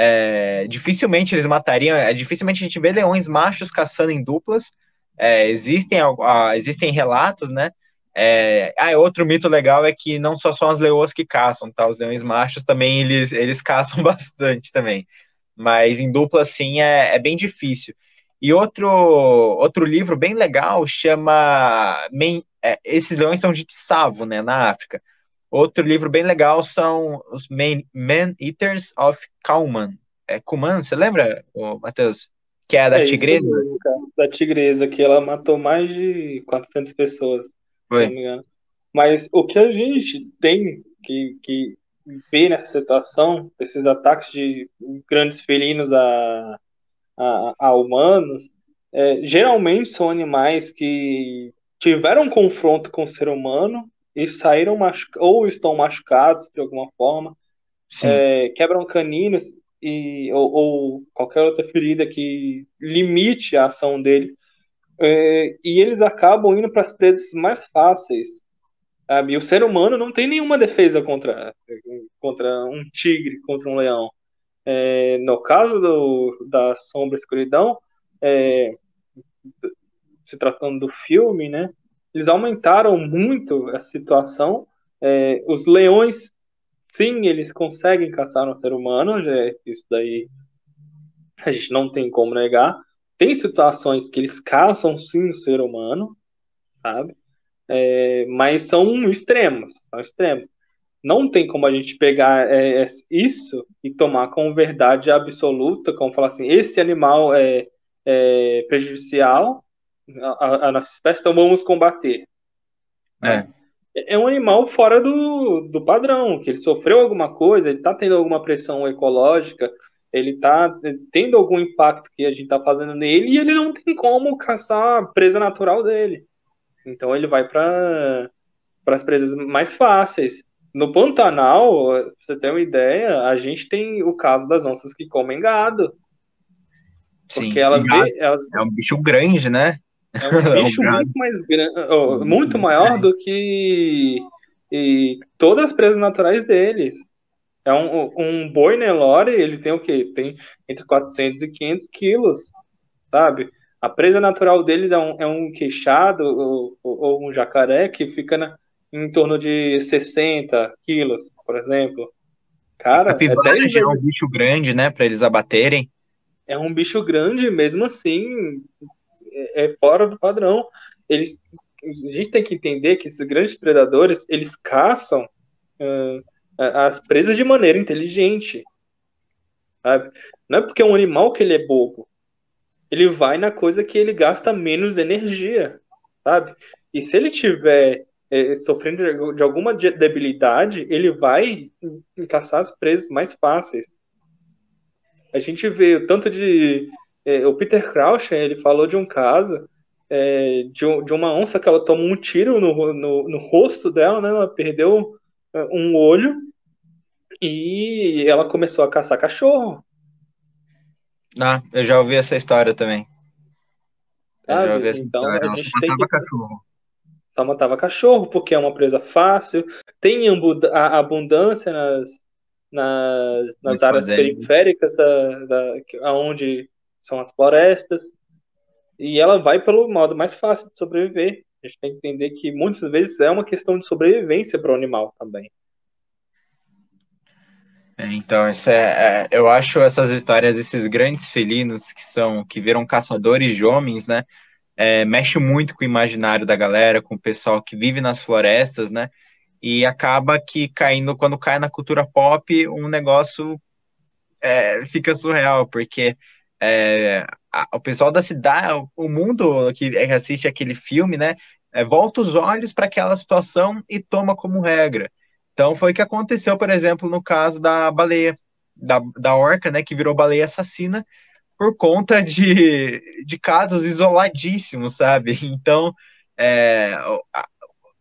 É, dificilmente eles matariam. É, dificilmente a gente vê leões machos caçando em duplas. É, existem, existem relatos, né? É, ah, outro mito legal é que não só são as leoas que caçam, tá? Os leões machos também eles, eles caçam bastante também. Mas em dupla, assim, é, é bem difícil. E outro, outro livro bem legal chama é, esses leões são de Tsavo, né, na África. Outro livro bem legal são os Man, Man Eaters of Kauman. É Kuman, você lembra, Matheus? Que é a da é tigresa? Mesmo, da tigresa, que ela matou mais de 400 pessoas, Foi. se não me engano. Mas o que a gente tem que, que ver nessa situação, esses ataques de grandes felinos a, a, a humanos, é, geralmente são animais que tiveram um confronto com o ser humano e saíram machucados, ou estão machucados de alguma forma, é, quebram caninos e, ou, ou, qualquer outra ferida que limite a ação dele. É, e eles acabam indo para as presas mais fáceis. Sabe? E o ser humano não tem nenhuma defesa contra, contra um tigre, contra um leão. É, no caso do, da Sombra e Escuridão, é, se tratando do filme, né? Eles aumentaram muito a situação. É, os leões, sim, eles conseguem caçar um ser humano, é, isso daí a gente não tem como negar. Tem situações que eles caçam sim o ser humano, sabe? É, mas são extremos, são extremos. Não tem como a gente pegar é, isso e tomar como verdade absoluta, como falar assim, esse animal é, é prejudicial a, a, nossa espécie, então vamos combater. É. é um animal fora do, do padrão, que ele sofreu alguma coisa, ele está tendo alguma pressão ecológica, ele está tendo algum impacto que a gente está fazendo nele e ele não tem como caçar a presa natural dele. Então ele vai para as presas mais fáceis. No Pantanal, pra você ter uma ideia, a gente tem o caso das onças que comem gado. Porque Sim, ela vê, elas... É um bicho grande, né? É um bicho muito mais grande, oh, muito maior do que e todas as presas naturais deles. É um, um boi Nelore, ele tem o quê? Tem entre 400 e 500 quilos, sabe? A presa natural deles é um, é um queixado ou, ou um jacaré que fica na, em torno de 60 quilos, por exemplo. Cara, é, é um bicho grande, né, para eles abaterem. É um bicho grande, mesmo assim, é, é fora do padrão. Eles, a gente tem que entender que esses grandes predadores, eles caçam uh, as presas de maneira inteligente. Sabe? Não é porque é um animal que ele é bobo. Ele vai na coisa que ele gasta menos energia, sabe? E se ele tiver é, sofrendo de alguma debilidade, ele vai caçar as presas mais fáceis. A gente vê o tanto de. É, o Peter Crouch, ele falou de um caso é, de, de, uma onça que ela tomou um tiro no, no, no rosto dela, né? Ela perdeu é, um olho e ela começou a caçar cachorro. Ah, eu já ouvi essa história também. Eu já ouvi essa então, história. Ela só matava que... cachorro só matava cachorro, porque é uma presa fácil, tem abundância nas, nas, nas áreas periféricas da, da, onde são as florestas, e ela vai pelo modo mais fácil de sobreviver. A gente tem que entender que muitas vezes é uma questão de sobrevivência para o animal também. É, então, isso é, é, eu acho essas histórias desses grandes felinos que são que viram caçadores de homens, né? é, mexe muito com o imaginário da galera, com o pessoal que vive nas florestas, né? E acaba que caindo, quando cai na cultura pop, um negócio é, fica surreal, porque é, a, o pessoal da cidade, o mundo que assiste aquele filme, né? É, volta os olhos para aquela situação e toma como regra. Então foi o que aconteceu, por exemplo, no caso da baleia, da, da orca, né? Que virou baleia assassina por conta de, de casos isoladíssimos, sabe? Então, é,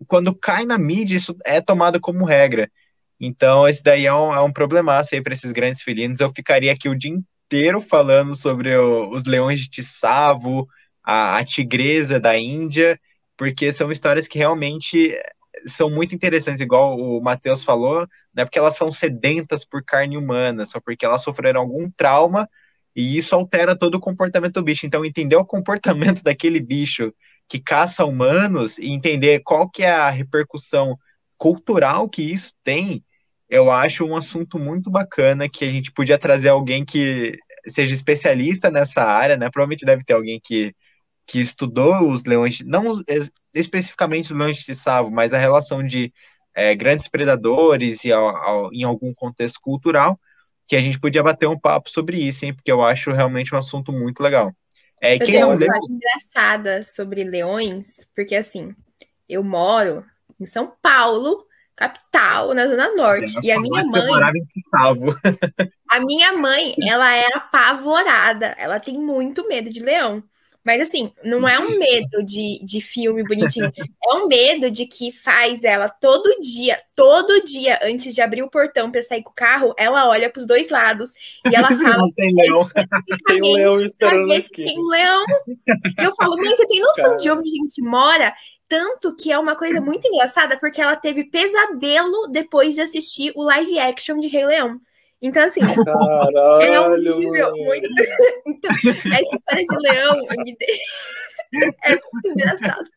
quando cai na mídia, isso é tomado como regra. Então, esse daí é um, é um problemaço aí para esses grandes felinos. Eu ficaria aqui o dia inteiro falando sobre o, os leões de Tissavo, a, a tigresa da Índia, porque são histórias que realmente são muito interessantes, igual o Matheus falou, não é porque elas são sedentas por carne humana, só porque elas sofreram algum trauma e isso altera todo o comportamento do bicho. Então, entender o comportamento daquele bicho que caça humanos e entender qual que é a repercussão cultural que isso tem, eu acho um assunto muito bacana que a gente podia trazer alguém que seja especialista nessa área, né? Provavelmente deve ter alguém que, que estudou os leões, não especificamente os leões de Savo, mas a relação de é, grandes predadores e ao, ao, em algum contexto cultural, que a gente podia bater um papo sobre isso, hein? Porque eu acho realmente um assunto muito legal. É, eu tenho uma história engraçada sobre leões, porque assim, eu moro em São Paulo, capital, na Zona Norte. e a minha mãe. a minha mãe, ela é apavorada. Ela tem muito medo de leão. Mas assim, não é um medo de, de filme bonitinho, é um medo de que faz ela todo dia, todo dia, antes de abrir o portão para sair com o carro, ela olha para os dois lados e ela fala. tem leão. tem um leão esperando. Tem um leão. E eu falo, mãe, você tem noção Cara. de onde a gente mora? Tanto que é uma coisa muito engraçada, porque ela teve pesadelo depois de assistir o live action de Rei Leão. Então, assim, Caralho, é um nível muito. então, essa história de leão me... é muito engraçado.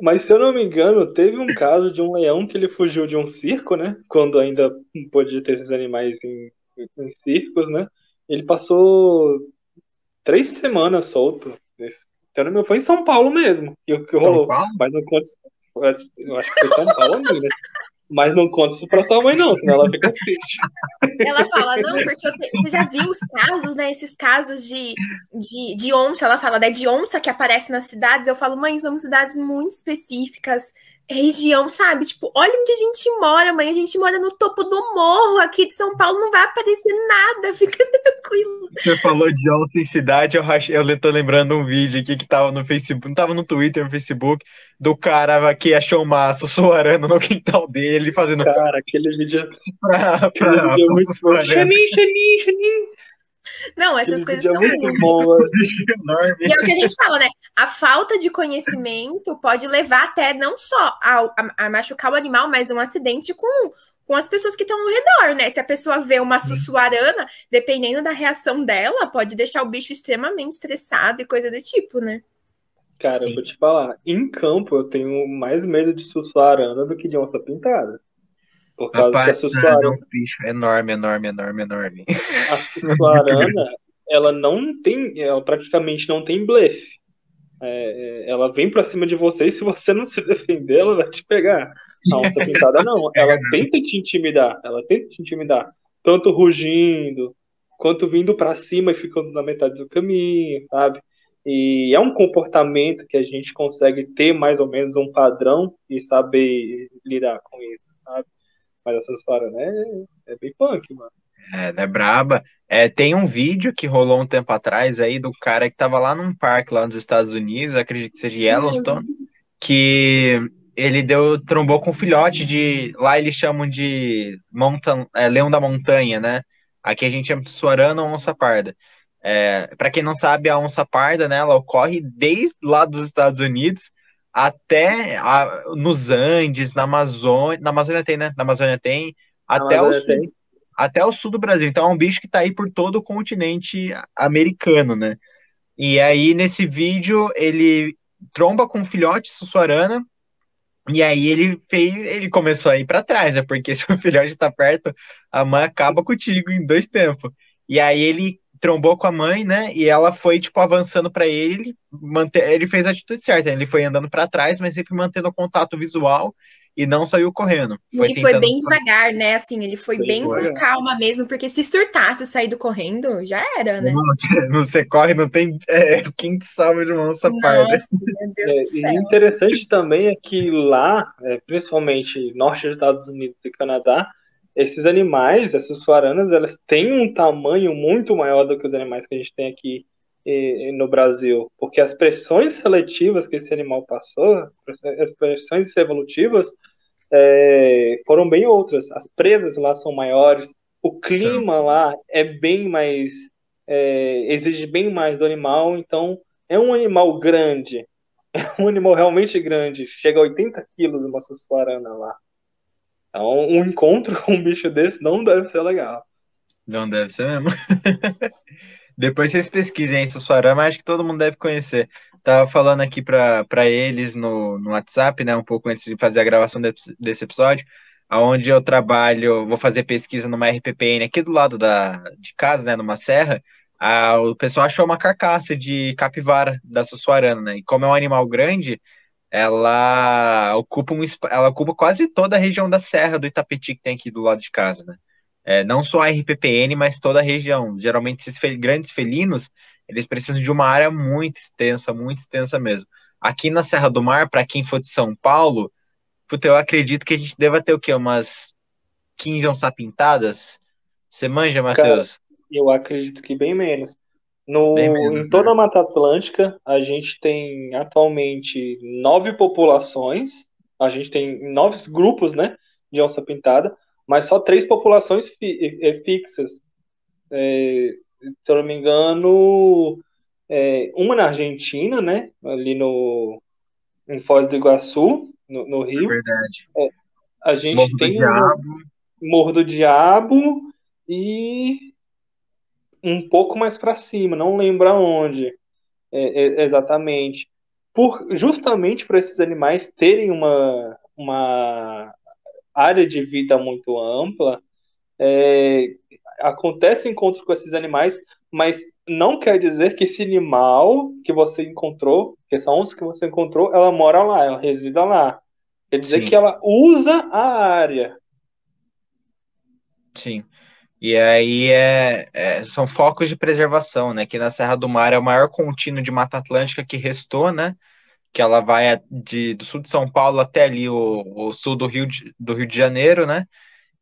Mas se eu não me engano, teve um caso de um leão que ele fugiu de um circo, né? Quando ainda podia ter esses animais em, em circos, né? Ele passou três semanas solto. Então, meu foi em São Paulo mesmo que, que rolou. Mas não conta. Eu acho que foi São Paulo, né? Mas não conta isso pra sua mãe, não, senão ela fica triste. Ela fala, não, porque você já viu os casos, né? Esses casos de, de, de onça, ela fala, né? De onça que aparece nas cidades. Eu falo, mãe, são cidades muito específicas, região, sabe? Tipo, olha onde a gente mora, mãe. A gente mora no topo do morro aqui de São Paulo, não vai aparecer nada, fica tranquilo. Você falou de onça em cidade, eu, rachei, eu tô lembrando um vídeo aqui que tava no Facebook, não tava no Twitter, no Facebook, do cara que achou uma sussurrando no quintal dele, fazendo. Cara, aquele vídeo. pra, pra, aquele vídeo é muito bom. Xanin, xanin, xanin. Não, essas Aquele coisas é são é muito e é o que a gente fala, né? A falta de conhecimento pode levar até não só a, a, a machucar o animal, mas um acidente com, com as pessoas que estão ao redor, né? Se a pessoa vê uma sussuarana, dependendo da reação dela, pode deixar o bicho extremamente estressado e coisa do tipo, né? Cara, eu vou te falar, em campo eu tenho mais medo de sussuarana do que de onça pintada. Por causa Rapaz, que a Sussuarana... é um bicho enorme, enorme, enorme, enorme. A Sussuarana, ela não tem, ela praticamente não tem blefe. É, é ela vem para cima de você e se você não se defender, ela vai te pegar. A onça pintada não, ela tenta te intimidar, ela tenta te intimidar, tanto rugindo, quanto vindo para cima e ficando na metade do caminho, sabe? E é um comportamento que a gente consegue ter mais ou menos um padrão e saber lidar com isso, sabe? Mas essa história, né, é bem punk, mano. É, é braba. É, tem um vídeo que rolou um tempo atrás aí do cara que tava lá num parque lá nos Estados Unidos, acredito que seja Yellowstone, que ele deu trombou com um filhote de lá eles chamam de montan, é, leão da montanha, né? Aqui a gente chama de suarana ou onça parda. É, para quem não sabe, a onça parda, né, ela ocorre desde lá dos Estados Unidos até a, nos Andes, na Amazônia, na Amazônia tem, né? Na Amazônia tem, até Amazônia o sul, tem. até o sul do Brasil. Então é um bicho que está aí por todo o continente americano, né? E aí nesse vídeo ele tromba com um filhote sussuarana e aí ele fez, ele começou a ir para trás, né? Porque se o filhote está perto, a mãe acaba contigo em dois tempos. E aí ele trombou com a mãe, né? E ela foi, tipo, avançando para ele, manter, ele fez a atitude certa, ele foi andando para trás, mas sempre mantendo o contato visual e não saiu correndo. Foi ele foi bem devagar, né? Assim, ele foi, foi bem com calma mesmo, porque se surtasse saído correndo, já era, né? Você, você corre, não tem é, quem te salva de uma onça parda. É, e interessante também é que lá, é, principalmente norte dos Estados Unidos e Canadá, esses animais, essas suaranas, elas têm um tamanho muito maior do que os animais que a gente tem aqui eh, no Brasil, porque as pressões seletivas que esse animal passou, as pressões evolutivas, é, foram bem outras. As presas lá são maiores, o clima Sim. lá é bem mais. É, exige bem mais do animal, então é um animal grande, é um animal realmente grande, chega a 80 quilos uma sussuarana lá. Então, um encontro com um bicho desse não deve ser legal. Não deve ser mesmo. Depois vocês pesquisem aí Sussuarama, acho que todo mundo deve conhecer. Tava falando aqui para eles no, no WhatsApp, né, um pouco antes de fazer a gravação desse, desse episódio, aonde eu trabalho, vou fazer pesquisa numa RPPN aqui do lado da, de casa, né, numa serra, a, o pessoal achou uma carcaça de capivara da Sussuarana, né, e como é um animal grande, ela ocupa, um, ela ocupa quase toda a região da Serra do Itapetí que tem aqui do lado de casa, né? É, não só a RPPN, mas toda a região. Geralmente, esses fel grandes felinos, eles precisam de uma área muito extensa, muito extensa mesmo. Aqui na Serra do Mar, para quem for de São Paulo, puta, eu acredito que a gente deva ter o quê? Umas 15 onças pintadas? Você manja, Matheus? Eu acredito que bem menos. No, bem menos, em toda né? a Mata Atlântica, a gente tem atualmente nove populações, a gente tem nove grupos né, de onça pintada, mas só três populações fi, é, fixas. É, se eu não me engano, é, uma na Argentina, né, ali no, em Foz do Iguaçu, no, no Rio. É verdade. É, a gente Morro tem do Morro do Diabo e um pouco mais para cima, não lembro aonde é, é, exatamente. Por, justamente para esses animais terem uma, uma área de vida muito ampla, é, acontece encontro com esses animais, mas não quer dizer que esse animal que você encontrou, que essa onça que você encontrou, ela mora lá, ela resida lá. Quer dizer Sim. que ela usa a área. Sim. E aí é, é, são focos de preservação, né? Que na Serra do Mar é o maior contínuo de Mata Atlântica que restou, né? Que ela vai de, do sul de São Paulo até ali o, o sul do Rio, de, do Rio de Janeiro, né?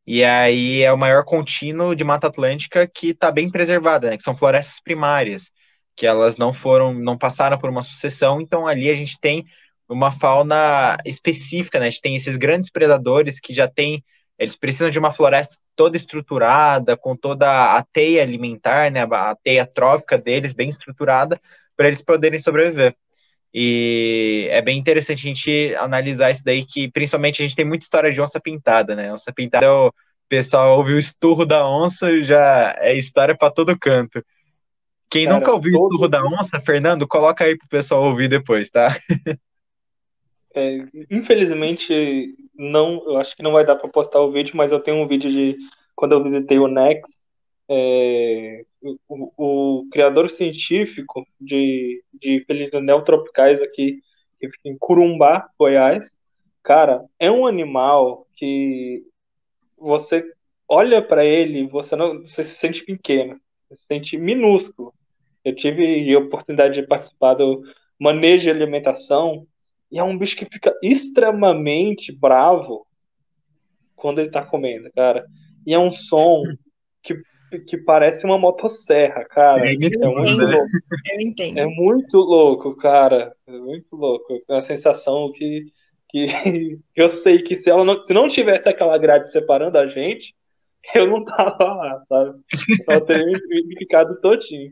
E aí é o maior contínuo de Mata Atlântica que está bem preservada, né? Que são florestas primárias, que elas não foram, não passaram por uma sucessão, então ali a gente tem uma fauna específica, né? A gente tem esses grandes predadores que já têm eles precisam de uma floresta toda estruturada, com toda a teia alimentar, né, a teia trófica deles bem estruturada, para eles poderem sobreviver. E é bem interessante a gente analisar isso daí, que principalmente a gente tem muita história de onça pintada, né? Onça pintada, o pessoal ouve o esturro da onça, já é história para todo canto. Quem Cara, nunca ouviu o esturro da onça, Fernando, coloca aí pro pessoal ouvir depois, tá? É, infelizmente, não, eu acho que não vai dar para postar o vídeo, mas eu tenho um vídeo de quando eu visitei o Nex. É, o, o, criador científico de, de felinos neotropicais aqui, que fica em Curumbá, Goiás, cara, é um animal que você olha para ele, você não você se sente pequeno, se sente minúsculo. Eu tive a oportunidade de participar do manejo de alimentação e é um bicho que fica extremamente bravo quando ele tá comendo, cara. E é um som que, que parece uma motosserra, cara. É, é muito né? louco. Eu entendo. É muito louco, cara. É muito louco. É uma sensação que, que eu sei que se ela não, se não tivesse aquela grade separando a gente, eu não tava lá, sabe? Eu teria me ficado todinho.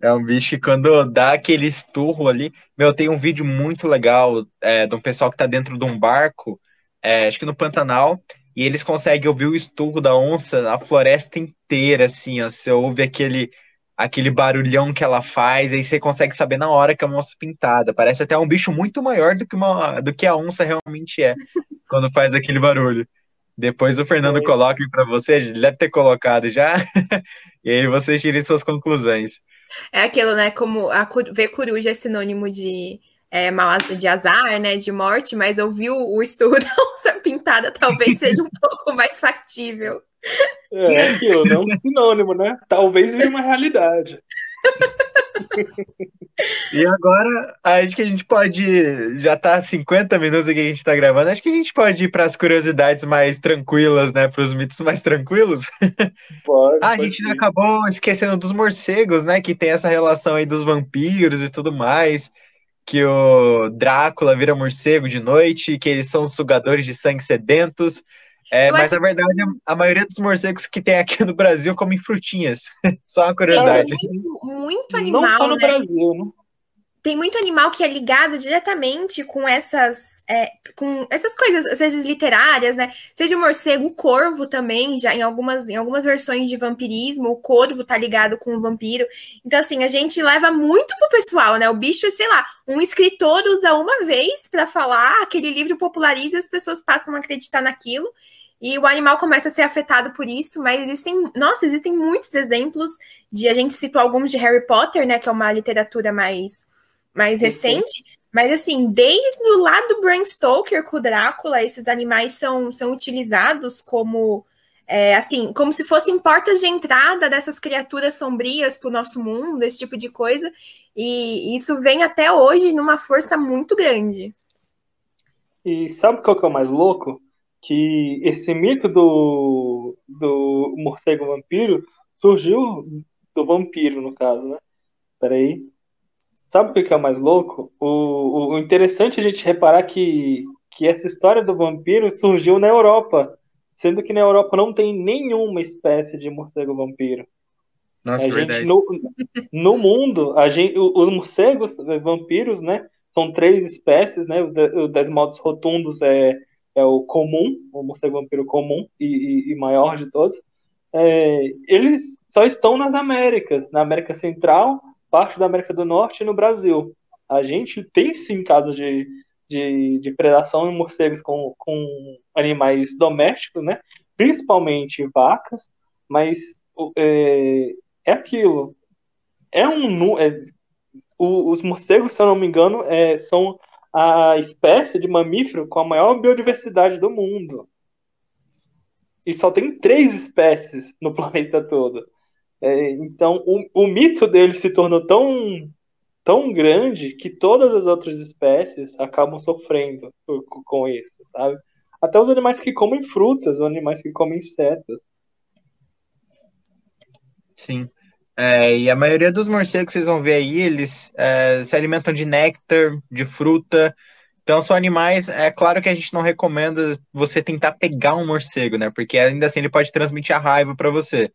É um bicho que quando dá aquele esturro ali. Meu, tem um vídeo muito legal é, de um pessoal que tá dentro de um barco, é, acho que no Pantanal, e eles conseguem ouvir o esturro da onça a floresta inteira, assim, ó. Você ouve aquele, aquele barulhão que ela faz, aí você consegue saber na hora que é uma onça pintada. Parece até um bicho muito maior do que, uma, do que a onça realmente é, quando faz aquele barulho. Depois o Fernando coloca para você, ele deve ter colocado já, e aí vocês tirem suas conclusões. É aquilo, né? Como a, ver coruja é sinônimo de, é, mal, de azar, né? De morte, mas ouvir o, o estudo onça pintada talvez seja um pouco mais factível. É, é aquilo, não é um sinônimo, né? Talvez vire uma realidade. E agora, acho que a gente pode. Já tá 50 minutos aqui que a gente tá gravando. Acho que a gente pode ir para as curiosidades mais tranquilas, né? Para os mitos mais tranquilos. Pode, ah, a gente ir. acabou esquecendo dos morcegos, né? Que tem essa relação aí dos vampiros e tudo mais. Que o Drácula vira morcego de noite, que eles são sugadores de sangue sedentos. É, mas acho... na verdade, a maioria dos morcegos que tem aqui no Brasil comem frutinhas. Só uma curiosidade. Tem muito, muito animal. Não só no né? Brasil, né? Tem muito animal que é ligado diretamente com essas, é, com essas coisas, às vezes literárias, né? Seja o morcego, o corvo também, já em algumas, em algumas versões de vampirismo, o corvo tá ligado com o vampiro. Então, assim, a gente leva muito pro pessoal, né? O bicho, sei lá, um escritor usa uma vez para falar, aquele livro populariza e as pessoas passam a acreditar naquilo e o animal começa a ser afetado por isso, mas existem, nossa, existem muitos exemplos de a gente citou alguns de Harry Potter, né, que é uma literatura mais mais recente, Mas assim, desde o lado do Bram Stoker com o Drácula, esses animais são, são utilizados como é, assim, como se fossem portas de entrada dessas criaturas sombrias para o nosso mundo, esse tipo de coisa. E isso vem até hoje numa força muito grande. E sabe qual que é o mais louco? Que esse mito do, do morcego vampiro surgiu do vampiro, no caso, né? Peraí. Sabe o que é o mais louco? O, o interessante é a gente reparar que, que essa história do vampiro surgiu na Europa, sendo que na Europa não tem nenhuma espécie de morcego vampiro. Nossa, a gente, no, no mundo, a gente, os morcegos vampiros, né? São três espécies, né? O Desmaldos rotundos é, é o comum, o morcego vampiro comum e, e, e maior de todos. É, eles só estão nas Américas, na América Central, parte da América do Norte e no Brasil. A gente tem sim casos de, de, de predação em morcegos com, com animais domésticos, né? principalmente vacas, mas é, é aquilo. É um. É, os morcegos, se eu não me engano, é, são a espécie de mamífero com a maior biodiversidade do mundo. E só tem três espécies no planeta todo. É, então, o, o mito dele se tornou tão, tão grande que todas as outras espécies acabam sofrendo com, isso, sabe? Até os animais que comem frutas, os animais que comem insetos. Sim. É, e a maioria dos morcegos que vocês vão ver aí, eles é, se alimentam de néctar, de fruta. Então são animais. É claro que a gente não recomenda você tentar pegar um morcego, né? Porque ainda assim ele pode transmitir a raiva para você.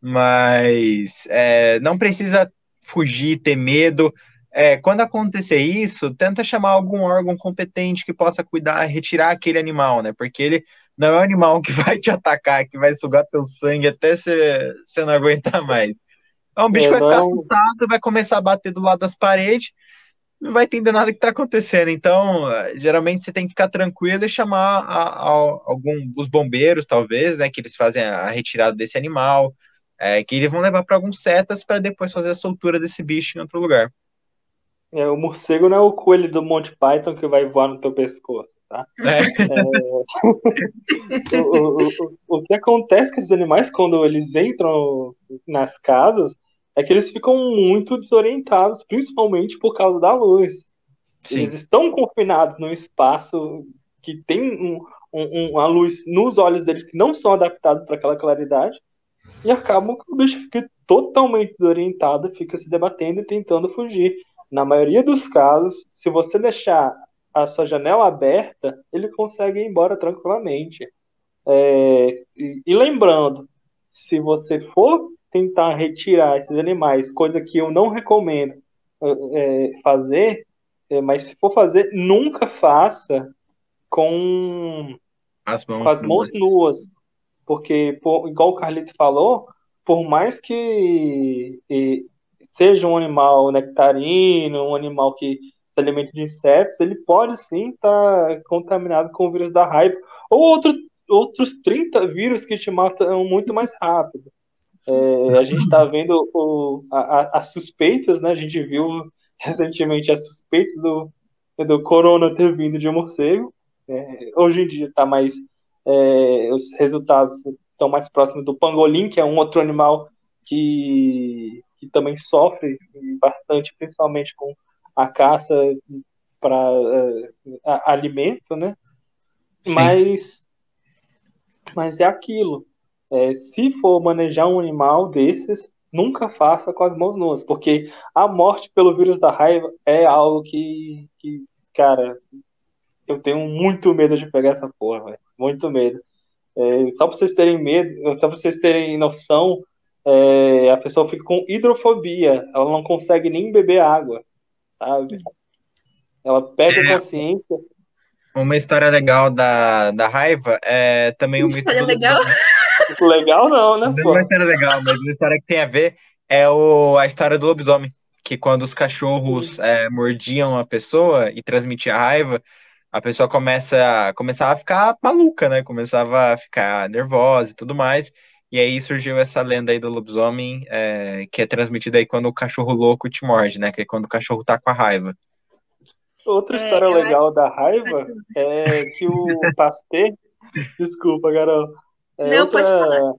Mas é, não precisa fugir, ter medo. É, quando acontecer isso, tenta chamar algum órgão competente que possa cuidar, retirar aquele animal, né? Porque ele não é um animal que vai te atacar, que vai sugar teu sangue até você não aguentar mais. É um bicho é, que vai ficar não... assustado, vai começar a bater do lado das paredes, não vai entender nada que está acontecendo. Então, geralmente você tem que ficar tranquilo e chamar a, a, algum, os bombeiros, talvez, né? Que eles fazem a retirada desse animal, é, que eles vão levar para alguns setas para depois fazer a soltura desse bicho em outro lugar. É, o morcego não é o coelho do Monty Python que vai voar no teu pescoço, tá? É. É, o, o, o, o, que acontece com esses animais quando eles entram nas casas é que eles ficam muito desorientados, principalmente por causa da luz. Sim. Eles estão confinados num espaço que tem um, um, uma luz nos olhos deles que não são adaptados para aquela claridade e acabam que o bicho fica totalmente desorientado, fica se debatendo e tentando fugir. Na maioria dos casos, se você deixar a sua janela aberta, ele consegue ir embora tranquilamente. É, e, e, lembrando, se você for tentar retirar esses animais, coisa que eu não recomendo é, fazer, é, mas se for fazer, nunca faça com as mãos, com as mãos nuas. nuas. Porque, por, igual o Carlito falou, por mais que seja um animal nectarino, um animal que se alimenta de insetos, ele pode sim estar tá contaminado com o vírus da raiva ou outro, outros 30 vírus que te matam muito mais rápido. É, a gente está vendo o, a, as suspeitas, né? A gente viu recentemente as suspeitas do, do corona ter vindo de morcego. É, hoje em dia está mais. É, os resultados estão mais próximos do pangolim, que é um outro animal que que também sofre bastante, principalmente com a caça para uh, eh, alimento, né? Mas, mas é aquilo. É, se for manejar um animal desses, nunca faça com as mãos nuas, porque a morte pelo vírus da raiva é algo que, que cara, eu tenho muito medo de pegar essa porra, véio. muito medo. É, só para vocês terem medo, só para vocês terem noção, é, a pessoa fica com hidrofobia, ela não consegue nem beber água, sabe? Ela perde é, a consciência. Uma história legal da, da raiva é também um mito. História legal? Isso legal não, né? Não é uma história legal, mas uma história que tem a ver é o, a história do lobisomem. Que quando os cachorros é, mordiam a pessoa e transmitiam raiva, a pessoa começa, começava a ficar maluca, né? Começava a ficar nervosa e tudo mais. E aí surgiu essa lenda aí do lobisomem, é, que é transmitida aí quando o cachorro louco te morde, né? Que é quando o cachorro tá com a raiva. Outra é, história legal acho... da raiva é que o Pasteur. Desculpa, Carol. É Não, outra, pode falar.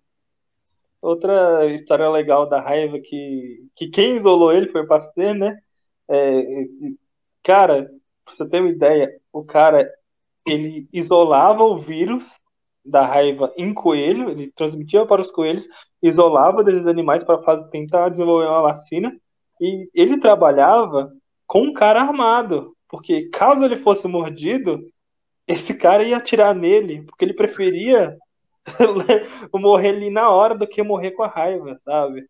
Outra história legal da raiva que, que quem isolou ele foi o Pasteur, né? É, cara, pra você ter uma ideia, o cara ele isolava o vírus da raiva em coelho, ele transmitia para os coelhos, isolava desses animais para tentar desenvolver uma vacina, e ele trabalhava com um cara armado, porque caso ele fosse mordido, esse cara ia atirar nele, porque ele preferia morrer ali na hora do que morrer com a raiva, sabe?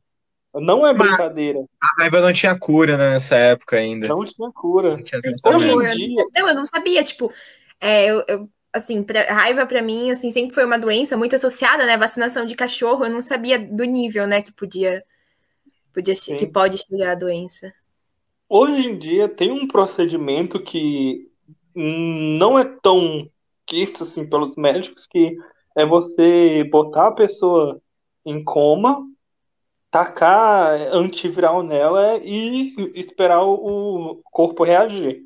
Não é brincadeira. Mas a raiva não tinha cura nessa época ainda. Não tinha cura. Não tinha Hoje em dia... Não, eu não sabia, tipo, é, eu, eu, assim, pra, raiva para mim, assim, sempre foi uma doença muito associada, né? Vacinação de cachorro, eu não sabia do nível, né, que podia, podia que pode chegar a doença. Hoje em dia tem um procedimento que não é tão quisto assim pelos médicos que é você botar a pessoa em coma, tacar antiviral nela e esperar o corpo reagir.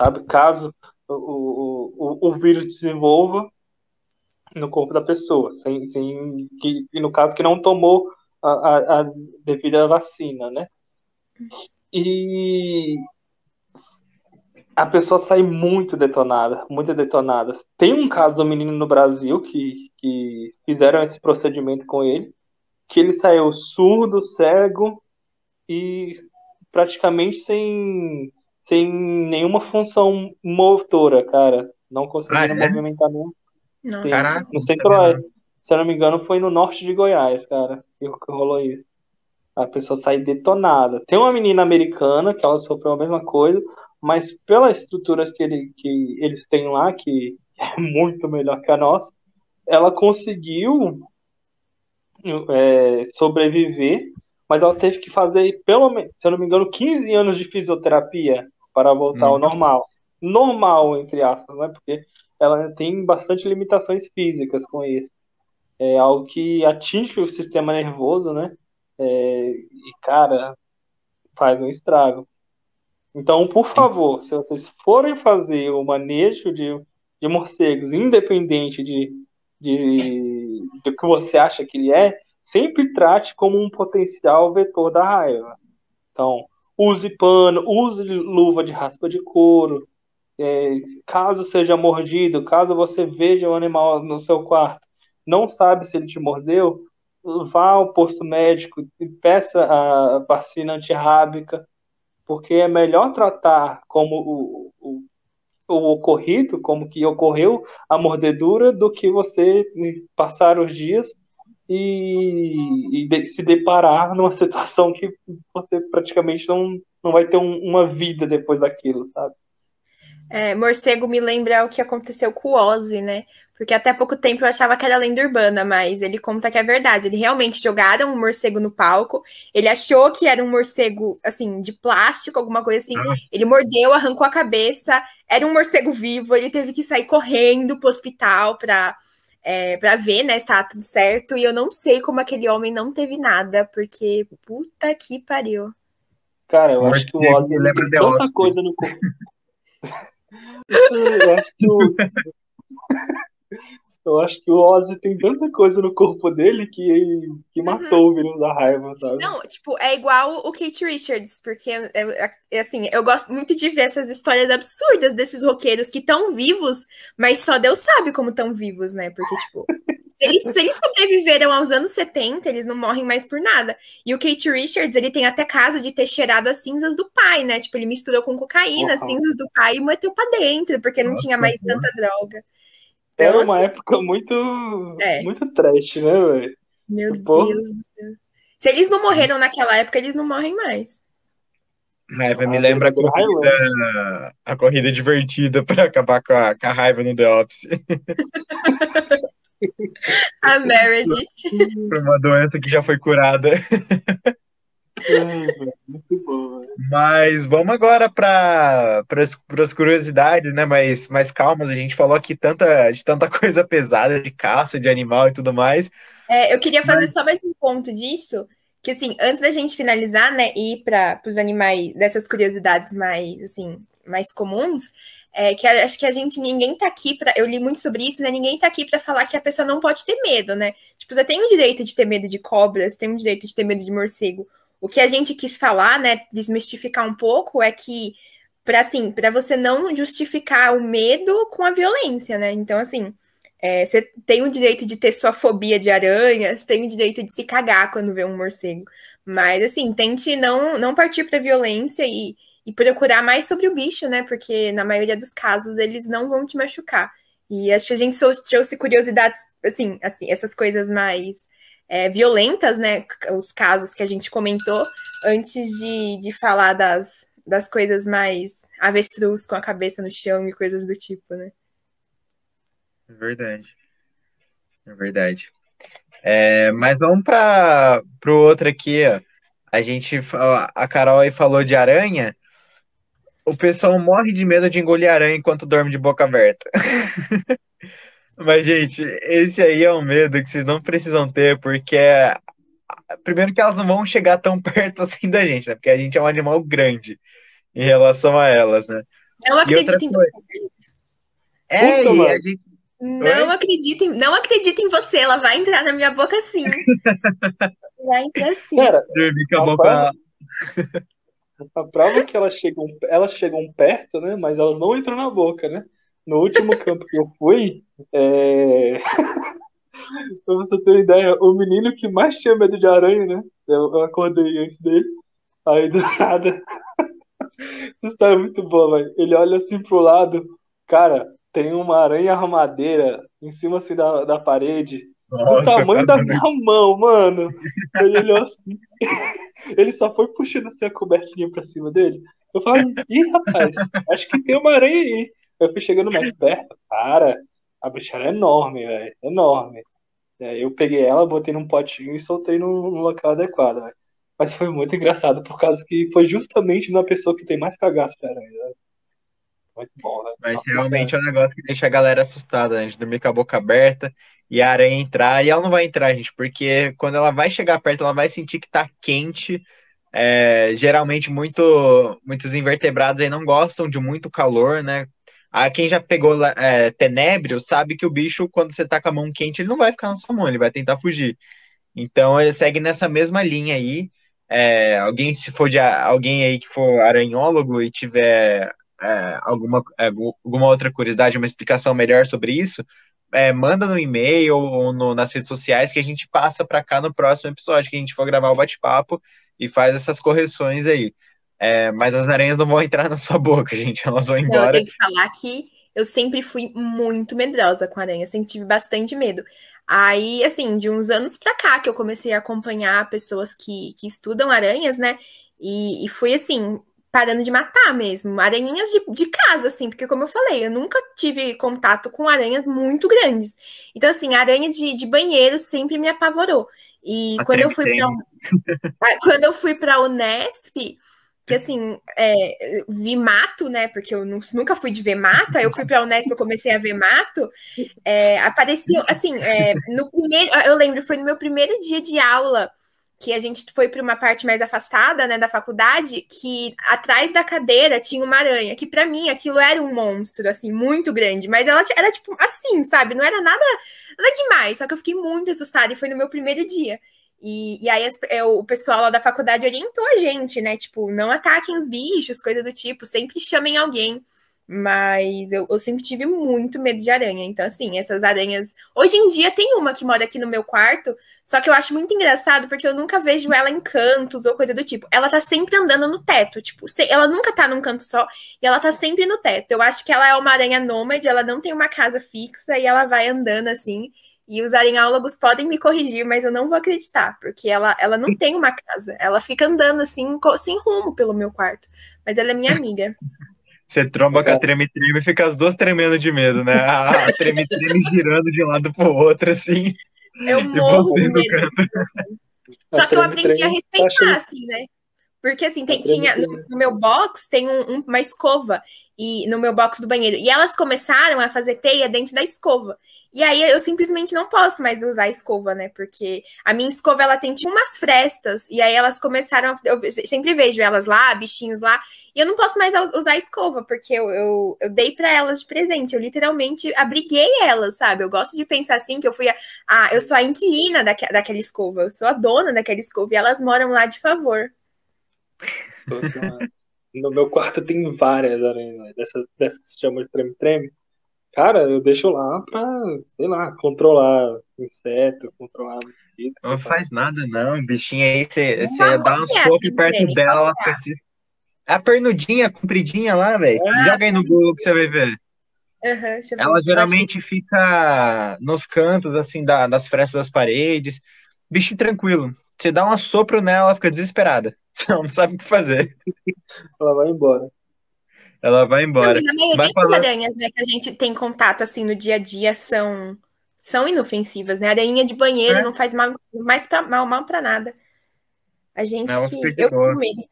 Sabe? Caso o, o, o vírus desenvolva no corpo da pessoa, sem, sem que, no caso que não tomou a, a, a devida vacina, né? E a pessoa sai muito detonada, muito detonada. Tem um caso do menino no Brasil que, que fizeram esse procedimento com ele, que ele saiu surdo, cego e praticamente sem sem nenhuma função motora, cara. Não conseguiram ah, é? movimentar nenhum. Não. Caraca, no centro-oeste. Se eu não me engano, foi no norte de Goiás, cara, que rolou isso. A pessoa sai detonada. Tem uma menina americana que ela sofreu a mesma coisa, mas pelas estruturas que, ele, que eles têm lá, que é muito melhor que a nossa, ela conseguiu é, sobreviver, mas ela teve que fazer, pelo menos, se eu não me engano, 15 anos de fisioterapia para voltar ao normal. Normal, entre aspas, né? Porque ela tem bastante limitações físicas com isso. É algo que atinge o sistema nervoso, né? É, e, cara, faz um estrago. Então, por favor, se vocês forem fazer o manejo de, de morcegos, independente de, de, do que você acha que ele é, sempre trate como um potencial vetor da raiva. Então, use pano, use luva de raspa de couro. É, caso seja mordido, caso você veja um animal no seu quarto, não sabe se ele te mordeu, vá ao posto médico e peça a vacina antirrábica, porque é melhor tratar como o, o, o ocorrido, como que ocorreu a mordedura, do que você passar os dias e, e de, se deparar numa situação que você praticamente não, não vai ter um, uma vida depois daquilo, sabe? É, morcego me lembra o que aconteceu com o Ozzy, né? Porque até pouco tempo eu achava que era lenda urbana, mas ele conta que é verdade. Ele realmente jogaram um morcego no palco. Ele achou que era um morcego, assim, de plástico, alguma coisa assim. Ele mordeu, arrancou a cabeça. Era um morcego vivo. Ele teve que sair correndo pro hospital pra é, para ver, né, se tá tudo certo. E eu não sei como aquele homem não teve nada, porque puta que pariu. Cara, eu acho que o Ozzy lembra de tanta coisa no corpo. eu acho que o... Eu acho que o Ozzy tem tanta coisa no corpo dele que, que uhum. matou o vírus da raiva, sabe? Não, tipo, é igual o Kate Richards, porque, é, é, assim, eu gosto muito de ver essas histórias absurdas desses roqueiros que estão vivos, mas só Deus sabe como estão vivos, né? Porque, tipo, se eles, se eles sobreviveram aos anos 70, eles não morrem mais por nada. E o Kate Richards, ele tem até caso de ter cheirado as cinzas do pai, né? Tipo, ele misturou com cocaína as cinzas do pai e meteu pra dentro, porque não tinha mais tanta droga. Era então, uma assim, época muito, é. muito trash, né, velho? Meu tipo... Deus do céu. Se eles não morreram naquela época, eles não morrem mais. Raiva ah, me lembra a corrida, a corrida divertida para acabar com a, com a, raiva no The Office. a Meredith. uma doença que já foi curada. muito bom. Mas vamos agora para as curiosidades, né? Mais, mais calmas. A gente falou aqui tanta, de tanta coisa pesada de caça, de animal e tudo mais. É, eu queria fazer Mas... só mais um ponto disso, que assim, antes da gente finalizar, né, ir para os animais, dessas curiosidades mais, assim, mais comuns, é, que acho que a gente, ninguém tá aqui para. Eu li muito sobre isso, né? Ninguém tá aqui para falar que a pessoa não pode ter medo, né? Tipo, você tem o direito de ter medo de cobras, tem o direito de ter medo de morcego. O que a gente quis falar, né, desmistificar um pouco, é que para assim, para você não justificar o medo com a violência, né? Então, assim, é, você tem o direito de ter sua fobia de aranhas, tem o direito de se cagar quando vê um morcego. Mas, assim, tente não, não partir para violência e, e procurar mais sobre o bicho, né? Porque na maioria dos casos eles não vão te machucar. E acho que a gente trouxe curiosidades, assim, assim essas coisas mais é, violentas, né? Os casos que a gente comentou, antes de, de falar das, das coisas mais avestruz com a cabeça no chão e coisas do tipo, né? É verdade. É verdade. É, mas vamos para o outro aqui, ó. A gente, a Carol aí falou de aranha o pessoal morre de medo de engolir aranha enquanto dorme de boca aberta. Mas, gente, esse aí é um medo que vocês não precisam ter, porque é... primeiro que elas não vão chegar tão perto assim da gente, né? Porque a gente é um animal grande em relação a elas, né? Não acredito em você. É, Puta, e a gente. Não acredito, em, não acredito em você, ela vai entrar na minha boca sim. vai entrar sim. Pera, Dormir com a boca. A prova é que elas chegam, elas chegam perto, né? Mas elas não entram na boca, né? No último campo que eu fui, é... pra você ter ideia, o menino que mais tinha medo de aranha, né? Eu, acordei antes dele. Aí do nada. Essa história é muito boa, velho. Ele olha assim pro lado, cara, tem uma aranha armadeira em cima assim da, da parede. Nossa, do tamanho tá da minha mão, mano. Ele olhou assim. Ele só foi puxando assim a cobertinha pra cima dele. Eu falei, ih, rapaz, acho que tem uma aranha aí. Eu fui chegando mais perto, cara, a bicha era enorme, velho, enorme. Eu peguei ela, botei num potinho e soltei no, no local adequado, véio. Mas foi muito engraçado, por causa que foi justamente na pessoa que tem mais cagaço de aranha, véio. Muito bom, né? Mas Nossa, realmente é um negócio que deixa a galera assustada, né? De dormir com a boca aberta e a aranha entrar. E ela não vai entrar, gente, porque quando ela vai chegar perto, ela vai sentir que tá quente. É, geralmente, muito, muitos invertebrados aí não gostam de muito calor, né? Ah, quem já pegou é, tenébrio sabe que o bicho, quando você tá com a mão quente, ele não vai ficar na sua mão, ele vai tentar fugir. Então ele segue nessa mesma linha aí. É, alguém, se for de alguém aí que for aranhólogo e tiver é, alguma, é, alguma outra curiosidade, uma explicação melhor sobre isso, é, manda no e-mail ou no, nas redes sociais que a gente passa para cá no próximo episódio, que a gente for gravar o bate-papo e faz essas correções aí. É, mas as aranhas não vão entrar na sua boca, gente, elas vão embora. Não, eu tenho que falar que eu sempre fui muito medrosa com aranha, sempre tive bastante medo. Aí, assim, de uns anos pra cá que eu comecei a acompanhar pessoas que, que estudam aranhas, né? E, e fui assim, parando de matar mesmo. Aranhinhas de, de casa, assim, porque como eu falei, eu nunca tive contato com aranhas muito grandes. Então, assim, aranha de, de banheiro sempre me apavorou. E quando eu, fui pra, ah, quando eu fui para Unesp, que assim, é, vi mato, né? Porque eu nunca fui de ver mato, aí eu fui para a Unesp, eu comecei a ver mato. É, apareceu, assim, é, no primeiro, eu lembro, foi no meu primeiro dia de aula que a gente foi para uma parte mais afastada, né, da faculdade, que atrás da cadeira tinha uma aranha, que para mim aquilo era um monstro, assim, muito grande, mas ela era tipo assim, sabe? Não era nada, nada demais, só que eu fiquei muito assustada e foi no meu primeiro dia. E, e aí é, o pessoal lá da faculdade orientou a gente, né? Tipo, não ataquem os bichos, coisa do tipo, sempre chamem alguém. Mas eu, eu, sempre tive muito medo de aranha. Então, assim, essas aranhas. Hoje em dia tem uma que mora aqui no meu quarto, só que eu acho muito engraçado porque eu nunca vejo ela em cantos ou coisa do tipo. Ela tá sempre andando no teto, tipo, ela nunca tá num canto só e ela tá sempre no teto. Eu acho que ela é uma aranha nômade, ela não tem uma casa fixa e ela vai andando assim. E os arenhólogos podem me corrigir, mas eu não vou acreditar, porque ela, ela não tem uma casa. Ela fica andando assim, sem rumo pelo meu quarto. Mas ela é minha amiga. Você tromba com a treme-treme e fica as duas tremendo de medo, né? A treme-treme girando de um lado pro outro, assim. Eu morro de medo. Só que eu aprendi a respeitar, assim, né? Porque, assim, tem, tinha, no, no, meu box tem um, uma escova e no meu box do banheiro. E elas começaram a fazer teia dentro da escova. E aí eu simplesmente não posso mais usar escova, né? Porque a minha escova ela tem tipo umas frestas. E aí elas começaram. Eu sempre vejo elas lá, bichinhos lá. E eu não posso mais usar escova, porque eu, eu, eu dei para elas de presente. Eu literalmente abriguei elas, sabe? Eu gosto de pensar assim que eu fui a. a eu sou a inquilina daque, daquela escova. Eu sou a dona daquela escova. E elas moram lá de favor. No meu quarto tem várias aranhas, dessas, dessas que se chamam de treme-treme. Cara, eu deixo lá pra, sei lá, controlar inseto, controlar mosquito. Não faz nada, não. Bichinho aí, você dá um soco perto dela, ela fica é a pernudinha compridinha lá, velho. É. Joga aí no Google que você vai ver. Uhum, ela geralmente fica nos cantos, assim, da, das frestas das paredes. Bicho tranquilo. Você dá um assopro nela, ela fica desesperada. Ela não sabe o que fazer. ela vai embora. Ela vai embora. Não, a maioria das aranhas né, que a gente tem contato assim no dia a dia são, são inofensivas, né? Aranha de banheiro é. não faz mal, mais pra, mal, mal pra nada. A gente não, que. Eu com medo.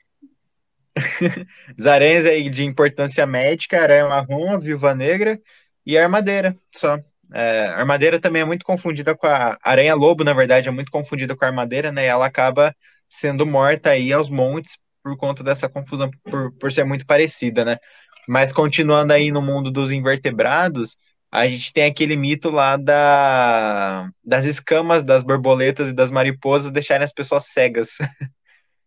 As aranhas aí de importância médica, aranha marrom, viúva negra e armadeira, só. É, a armadeira também é muito confundida com a aranha lobo, na verdade, é muito confundida com a armadeira, né? E ela acaba sendo morta aí aos montes por conta dessa confusão, por, por ser muito parecida, né? Mas continuando aí no mundo dos invertebrados, a gente tem aquele mito lá da, das escamas das borboletas e das mariposas deixarem as pessoas cegas.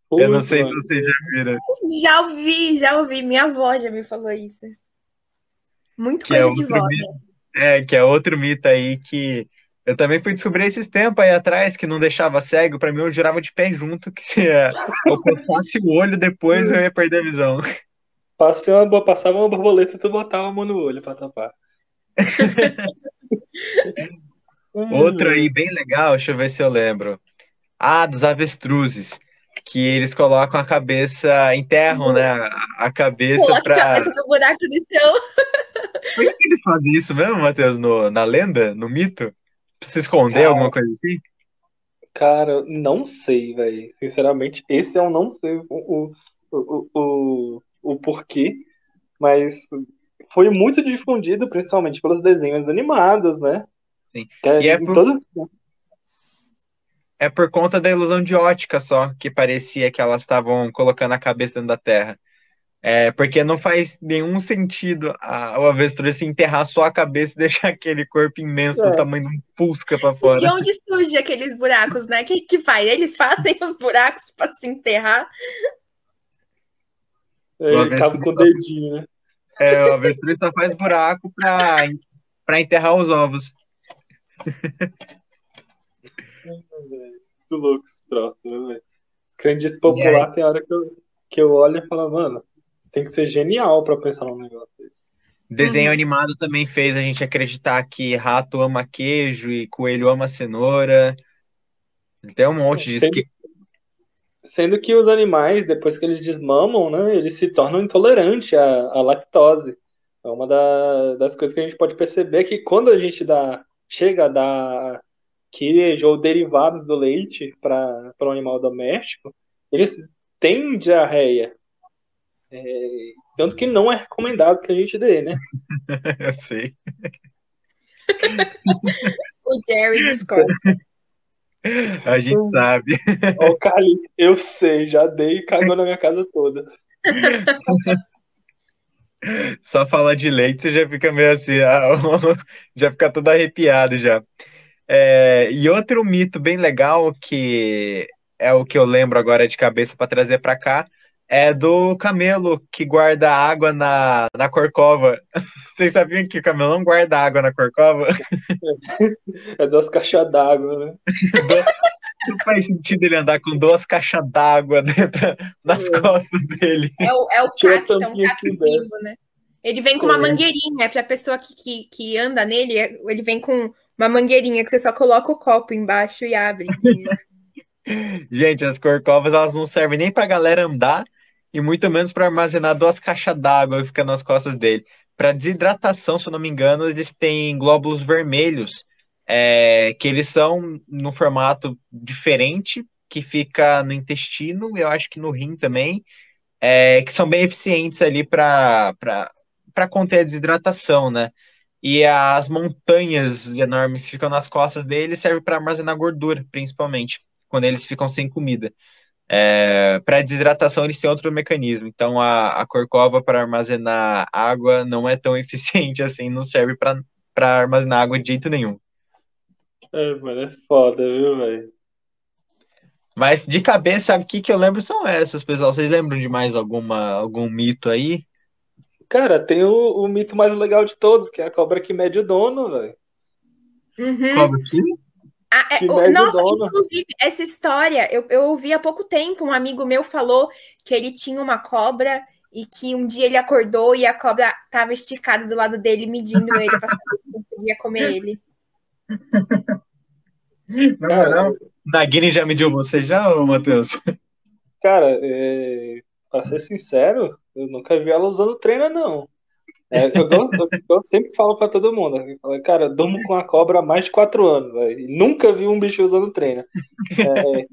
Eu não sei se vocês já viram. Já ouvi, já ouvi. Minha avó já me falou isso. Muito que é coisa é de vó, né? É, que é outro mito aí que eu também fui descobrir esses tempos aí atrás que não deixava cego. Para mim, eu jurava de pé junto que se eu passasse o olho depois eu ia perder a visão. Passei uma, passava uma borboleta e tu botava a mão no olho para tapar. Outro aí bem legal, deixa eu ver se eu lembro. Ah, dos avestruzes. Que eles colocam a cabeça, enterram, né? A cabeça para. A cabeça no buraco do chão. Por que eles fazem isso mesmo, Matheus? No, na lenda? No mito? Se esconder, Cara, alguma coisa assim? Cara, não sei, velho. Sinceramente, esse eu não sei o, o, o, o, porquê, mas foi muito difundido, principalmente pelos desenhos animados, né? Sim. É, e é por... Todo... é por conta da ilusão de ótica só, que parecia que elas estavam colocando a cabeça dentro da Terra. É, porque não faz nenhum sentido a, o avestruz se enterrar só a cabeça e deixar aquele corpo imenso é. do tamanho de um fusca para fora. De onde surge aqueles buracos, né? Quem que faz? Eles fazem os buracos para se enterrar. É, ele acaba com o dedinho, né? É, o avestruz só faz buraco para enterrar os ovos. Muito louco esse troço, né, velho? Crendice popular tem hora que eu, que eu olho e falo, mano, tem que ser genial para pensar num negócio desse. Desenho uhum. animado também fez a gente acreditar que rato ama queijo e coelho ama cenoura. Tem um monte disso sendo, que. Sendo que os animais, depois que eles desmamam, né, eles se tornam intolerantes à, à lactose. É uma da, das coisas que a gente pode perceber que quando a gente dá, chega a dar queijo ou derivados do leite para um animal doméstico, eles têm diarreia. É, tanto que não é recomendado que a gente dê, né? Eu sei. o Jerry discorda. A gente hum. sabe. Ó, o Carlinhos, eu sei, já dei e cagou na minha casa toda. Só falar de leite, você já fica meio assim, ah, já fica todo arrepiado já. É, e outro mito bem legal que é o que eu lembro agora de cabeça para trazer para cá é do camelo que guarda água na, na corcova. Vocês sabiam que o camelo não guarda água na corcova? É duas caixas d'água, né? Não faz sentido ele andar com duas caixas d'água dentro das é. costas dele. É o, é o cacto, é um cacto vivo, né? Ele vem com uma é. mangueirinha, para a pessoa que, que, que anda nele, ele vem com uma mangueirinha que você só coloca o copo embaixo e abre. Gente, as corcovas elas não servem nem para a galera andar e muito menos para armazenar duas caixas d'água que fica nas costas dele. Para desidratação, se eu não me engano, eles têm glóbulos vermelhos, é, que eles são no formato diferente, que fica no intestino, eu acho que no rim também, é, que são bem eficientes ali para conter a desidratação, né? e as montanhas enormes que ficam nas costas deles servem para armazenar gordura, principalmente, quando eles ficam sem comida. É, para desidratação eles têm outro mecanismo, então a, a corcova para armazenar água não é tão eficiente assim, não serve para armazenar água de jeito nenhum. É, mano, é foda, viu, velho? Mas de cabeça, o que, que eu lembro são essas, pessoal. Vocês lembram de mais alguma, algum mito aí? Cara, tem o, o mito mais legal de todos, que é a cobra que mede o dono, velho. Uhum. Cobra que? Ah, é, o- nossa, dono. inclusive, essa história, eu, eu ouvi há pouco tempo, um amigo meu falou que ele tinha uma cobra e que um dia ele acordou e a cobra estava esticada do lado dele, medindo ele para saber se conseguia comer ele. Não, não. Nagini já mediu você já, ô Matheus? Cara, é, pra ser sincero, eu nunca vi ela usando treina, não. É, eu, eu- sempre falo pra todo mundo, eu falo, cara, durmo com a cobra há mais de quatro anos, velho, nunca vi um bicho usando treina. É,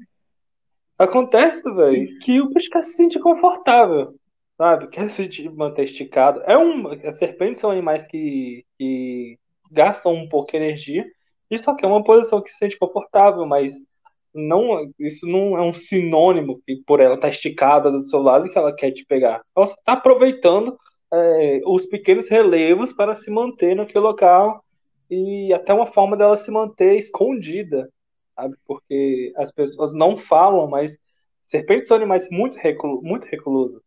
acontece, velho, que o bicho quer se sentir confortável, sabe? Quer se manter esticado. É um, as serpentes são animais que, que gastam um pouco de energia, e só que é uma posição que se sente confortável, mas não, isso não é um sinônimo que por ela estar esticada do seu lado que ela quer te pegar. Ela só está aproveitando é, os pequenos relevos para se manter naquele local e até uma forma dela se manter escondida, sabe? Porque as pessoas não falam, mas serpentes são animais muito, reclu muito reclusos.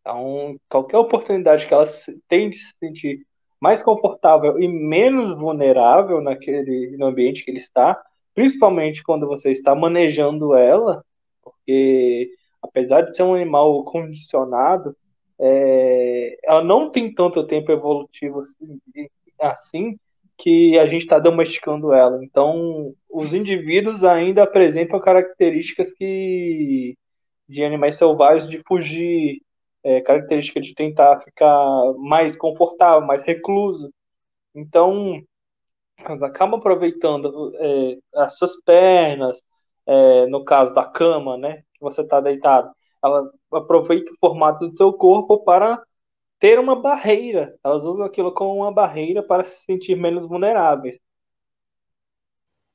Então, qualquer oportunidade que ela tem de se sentir mais confortável e menos vulnerável naquele no ambiente que ele está, principalmente quando você está manejando ela, porque apesar de ser um animal condicionado, é, ela não tem tanto tempo evolutivo assim, assim que a gente está domesticando ela. Então, os indivíduos ainda apresentam características que de animais selvagens de fugir, é, característica de tentar ficar mais confortável, mais recluso. Então, elas acabam aproveitando é, as suas pernas, é, no caso da cama, né, que você está deitado, ela aproveita o formato do seu corpo para ter uma barreira. Elas usam aquilo como uma barreira para se sentir menos vulneráveis.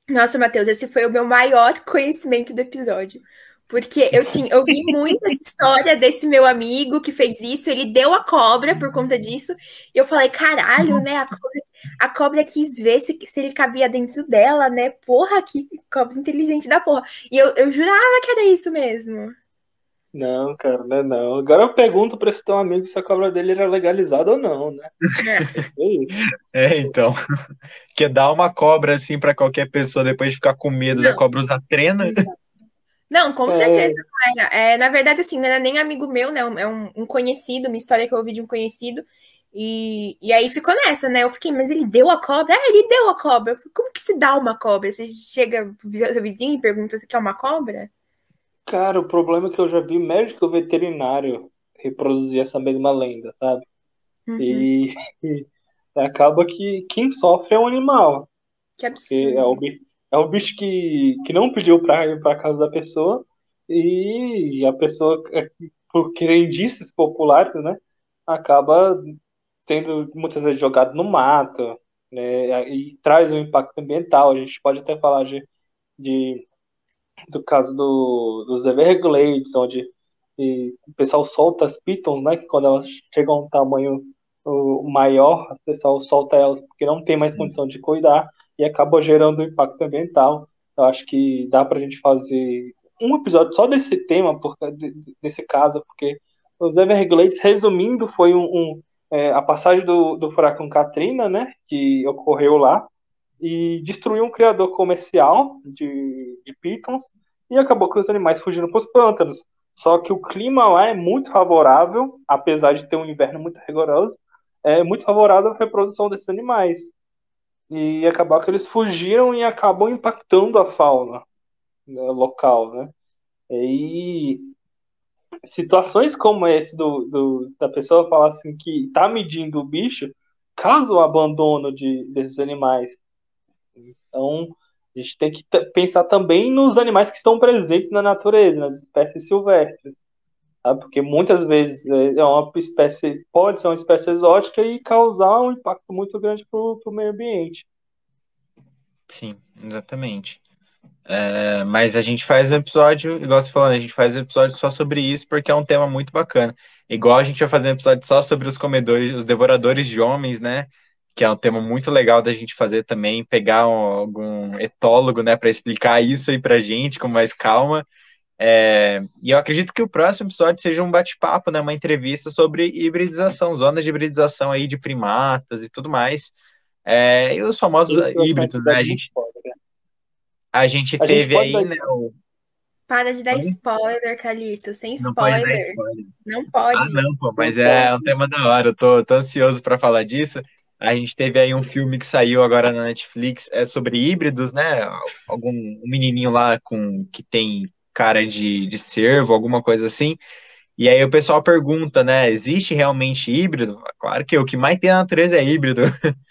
Nossa, Matheus, esse foi o meu maior conhecimento do episódio. Porque eu tinha, eu vi muita história desse meu amigo que fez isso, ele deu a cobra por conta disso, e eu falei, caralho, né? A cobra, a cobra quis ver se, se ele cabia dentro dela, né? Porra, que cobra inteligente da porra. E eu, eu jurava que era isso mesmo. Não, cara, não é não. Agora eu pergunto para esse teu amigo se a cobra dele era legalizada ou não, né? É isso. É, então. Que dar uma cobra assim para qualquer pessoa depois de ficar com medo da Não. cobra usar trena. Não, com É. certeza não era. É, na verdade, assim, não era nem amigo meu, né? É um, um conhecido, uma história que eu ouvi de um conhecido. E, e aí ficou nessa, né? Eu fiquei, mas ele deu a cobra? É, ele deu a cobra. Eu falei, Como que se dá uma cobra? Você chega seu vizinho e pergunta se quer uma cobra? Cara, o problema é que eu já vi médico veterinário reproduzir essa mesma lenda, sabe? Uhum, E, e acaba que quem sofre é o animal. que Porque é absurdo. o, é o bicho que, que não pediu pra ir pra casa da pessoa e a pessoa, é, por crendices populares, né, acaba sendo muitas vezes jogado no mato, né, e traz um impacto ambiental. A gente pode até falar de, de do caso do, dos Everglades, onde o pessoal solta as pitons, né, que quando elas chegam a um tamanho maior, o pessoal solta elas porque não tem mais condição de cuidar e acaba gerando impacto ambiental. Eu acho que dá para a gente fazer um episódio só desse tema, por, de- desse caso, porque os Everglades, resumindo, foi um, um, é, a passagem do, do furacão Katrina, né, que ocorreu lá, e destruiu um criador comercial de, de pitons e acabou com os animais fugindo para os pântanos. Só que o clima lá é muito favorável, apesar de ter um inverno muito rigoroso, é muito favorável à reprodução desses animais. E acabou que eles fugiram e acabam impactando a fauna né, local, né? E situações como esse do, do- da pessoa falar assim que tá medindo o bicho causa o abandono de, desses animais. Então, a gente tem que pensar também nos animais que estão presentes na natureza, nas espécies silvestres. Sabe? Porque muitas vezes é, é uma espécie, pode ser uma espécie exótica e causar um impacto muito grande para o meio ambiente. Sim, exatamente. É, mas a gente faz um episódio, igual você falou, né, a gente faz um episódio só sobre isso porque é um tema muito bacana. Igual a gente vai fazer um episódio só sobre os comedores, os devoradores de homens, né? Que é um tema muito legal da gente fazer também, pegar um, algum etólogo, né, para explicar isso aí pra gente com mais calma. É, e eu acredito que o próximo episódio seja um bate-papo, né, uma entrevista sobre hibridização, zonas de hibridização aí de primatas e tudo mais. É, e os famosos híbridos, né? A gente, a gente a teve gente aí, né? O... Para de dar spoiler, Calito, sem spoiler. Não pode, spoiler. Não pode. Ah, não, pô, mas é um tema da hora, eu tô, tô ansioso para falar disso. A gente teve aí um filme que saiu agora na Netflix, é sobre híbridos, né? Algum um menininho lá com que tem cara de, de cervo, alguma coisa assim. E aí o pessoal pergunta, né? Existe realmente híbrido? Claro que o que mais tem na natureza é híbrido.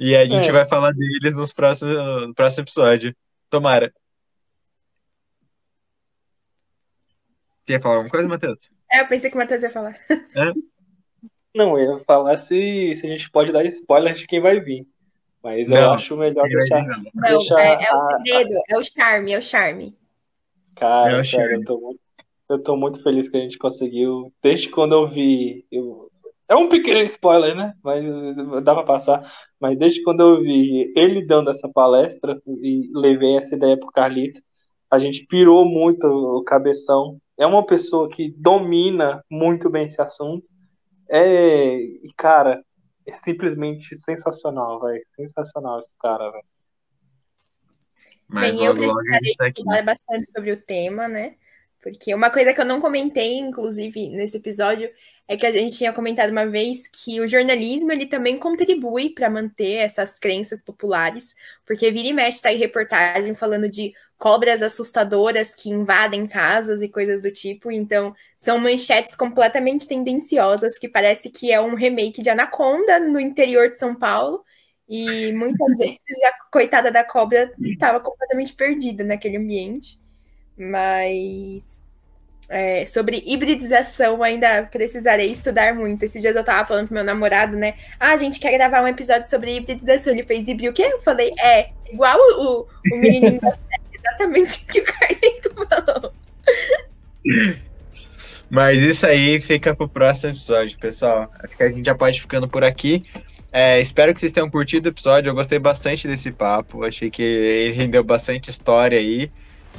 E a gente é. vai falar deles nos próximos, no próximo episódio. Tomara. Ia falar alguma coisa, Matheus? É, eu pensei que o Matheus ia falar. É? Não, eu ia falar se, se a gente pode dar spoiler de quem vai vir. Mas não, eu acho melhor deixar. Não, deixar é, é, o segredo, é o charme, é o charme. Cara, é o charme. Cara, eu, tô muito, eu tô muito feliz que a gente conseguiu. Desde quando eu vi. Eu, é um pequeno spoiler, né? Mas dá para passar. Mas desde quando eu vi ele dando essa palestra e levei essa ideia pro Carlito, a gente pirou muito o cabeção. É uma pessoa que domina muito bem esse assunto. É, e cara, é simplesmente sensacional, velho. Sensacional esse cara, velho. Bem, eu precisaria falar bastante sobre o tema, né? Porque uma coisa que eu não comentei, inclusive, nesse episódio, é que a gente tinha comentado uma vez que o jornalismo ele também contribui para manter essas crenças populares, porque vira e mexe tá aí reportagem falando de cobras assustadoras que invadem casas e coisas do tipo, então são manchetes completamente tendenciosas que parece que é um remake de Anaconda no interior de São Paulo. E muitas vezes a coitada da cobra estava completamente perdida naquele ambiente. Mas é, sobre hibridização, ainda precisarei estudar muito. Esses dias eu tava falando pro meu namorado, né? Ah, a gente quer gravar um episódio sobre hibridização. Ele fez híbrido o quê? Eu falei, é, igual o, o menininho da série, exatamente o que o Carlito falou. Mas isso aí fica pro próximo episódio, pessoal. Acho que a gente já pode ficando por aqui. É, espero que vocês tenham curtido o episódio. Eu gostei bastante desse papo. Achei que ele rendeu bastante história aí.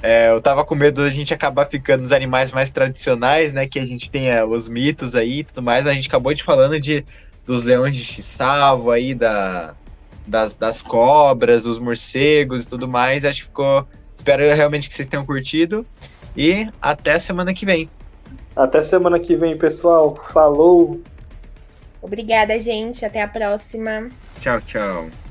É, eu tava com medo da gente acabar ficando nos animais mais tradicionais, né? Que a gente tem é, os mitos aí e tudo mais, mas a gente acabou de falando de, dos leões de salvo aí, da, das, das cobras, dos morcegos e tudo mais. Acho que ficou. Espero realmente que vocês tenham curtido. E até semana que vem. Até semana que vem, pessoal. Falou! Obrigada, gente. Até a próxima. Tchau, tchau.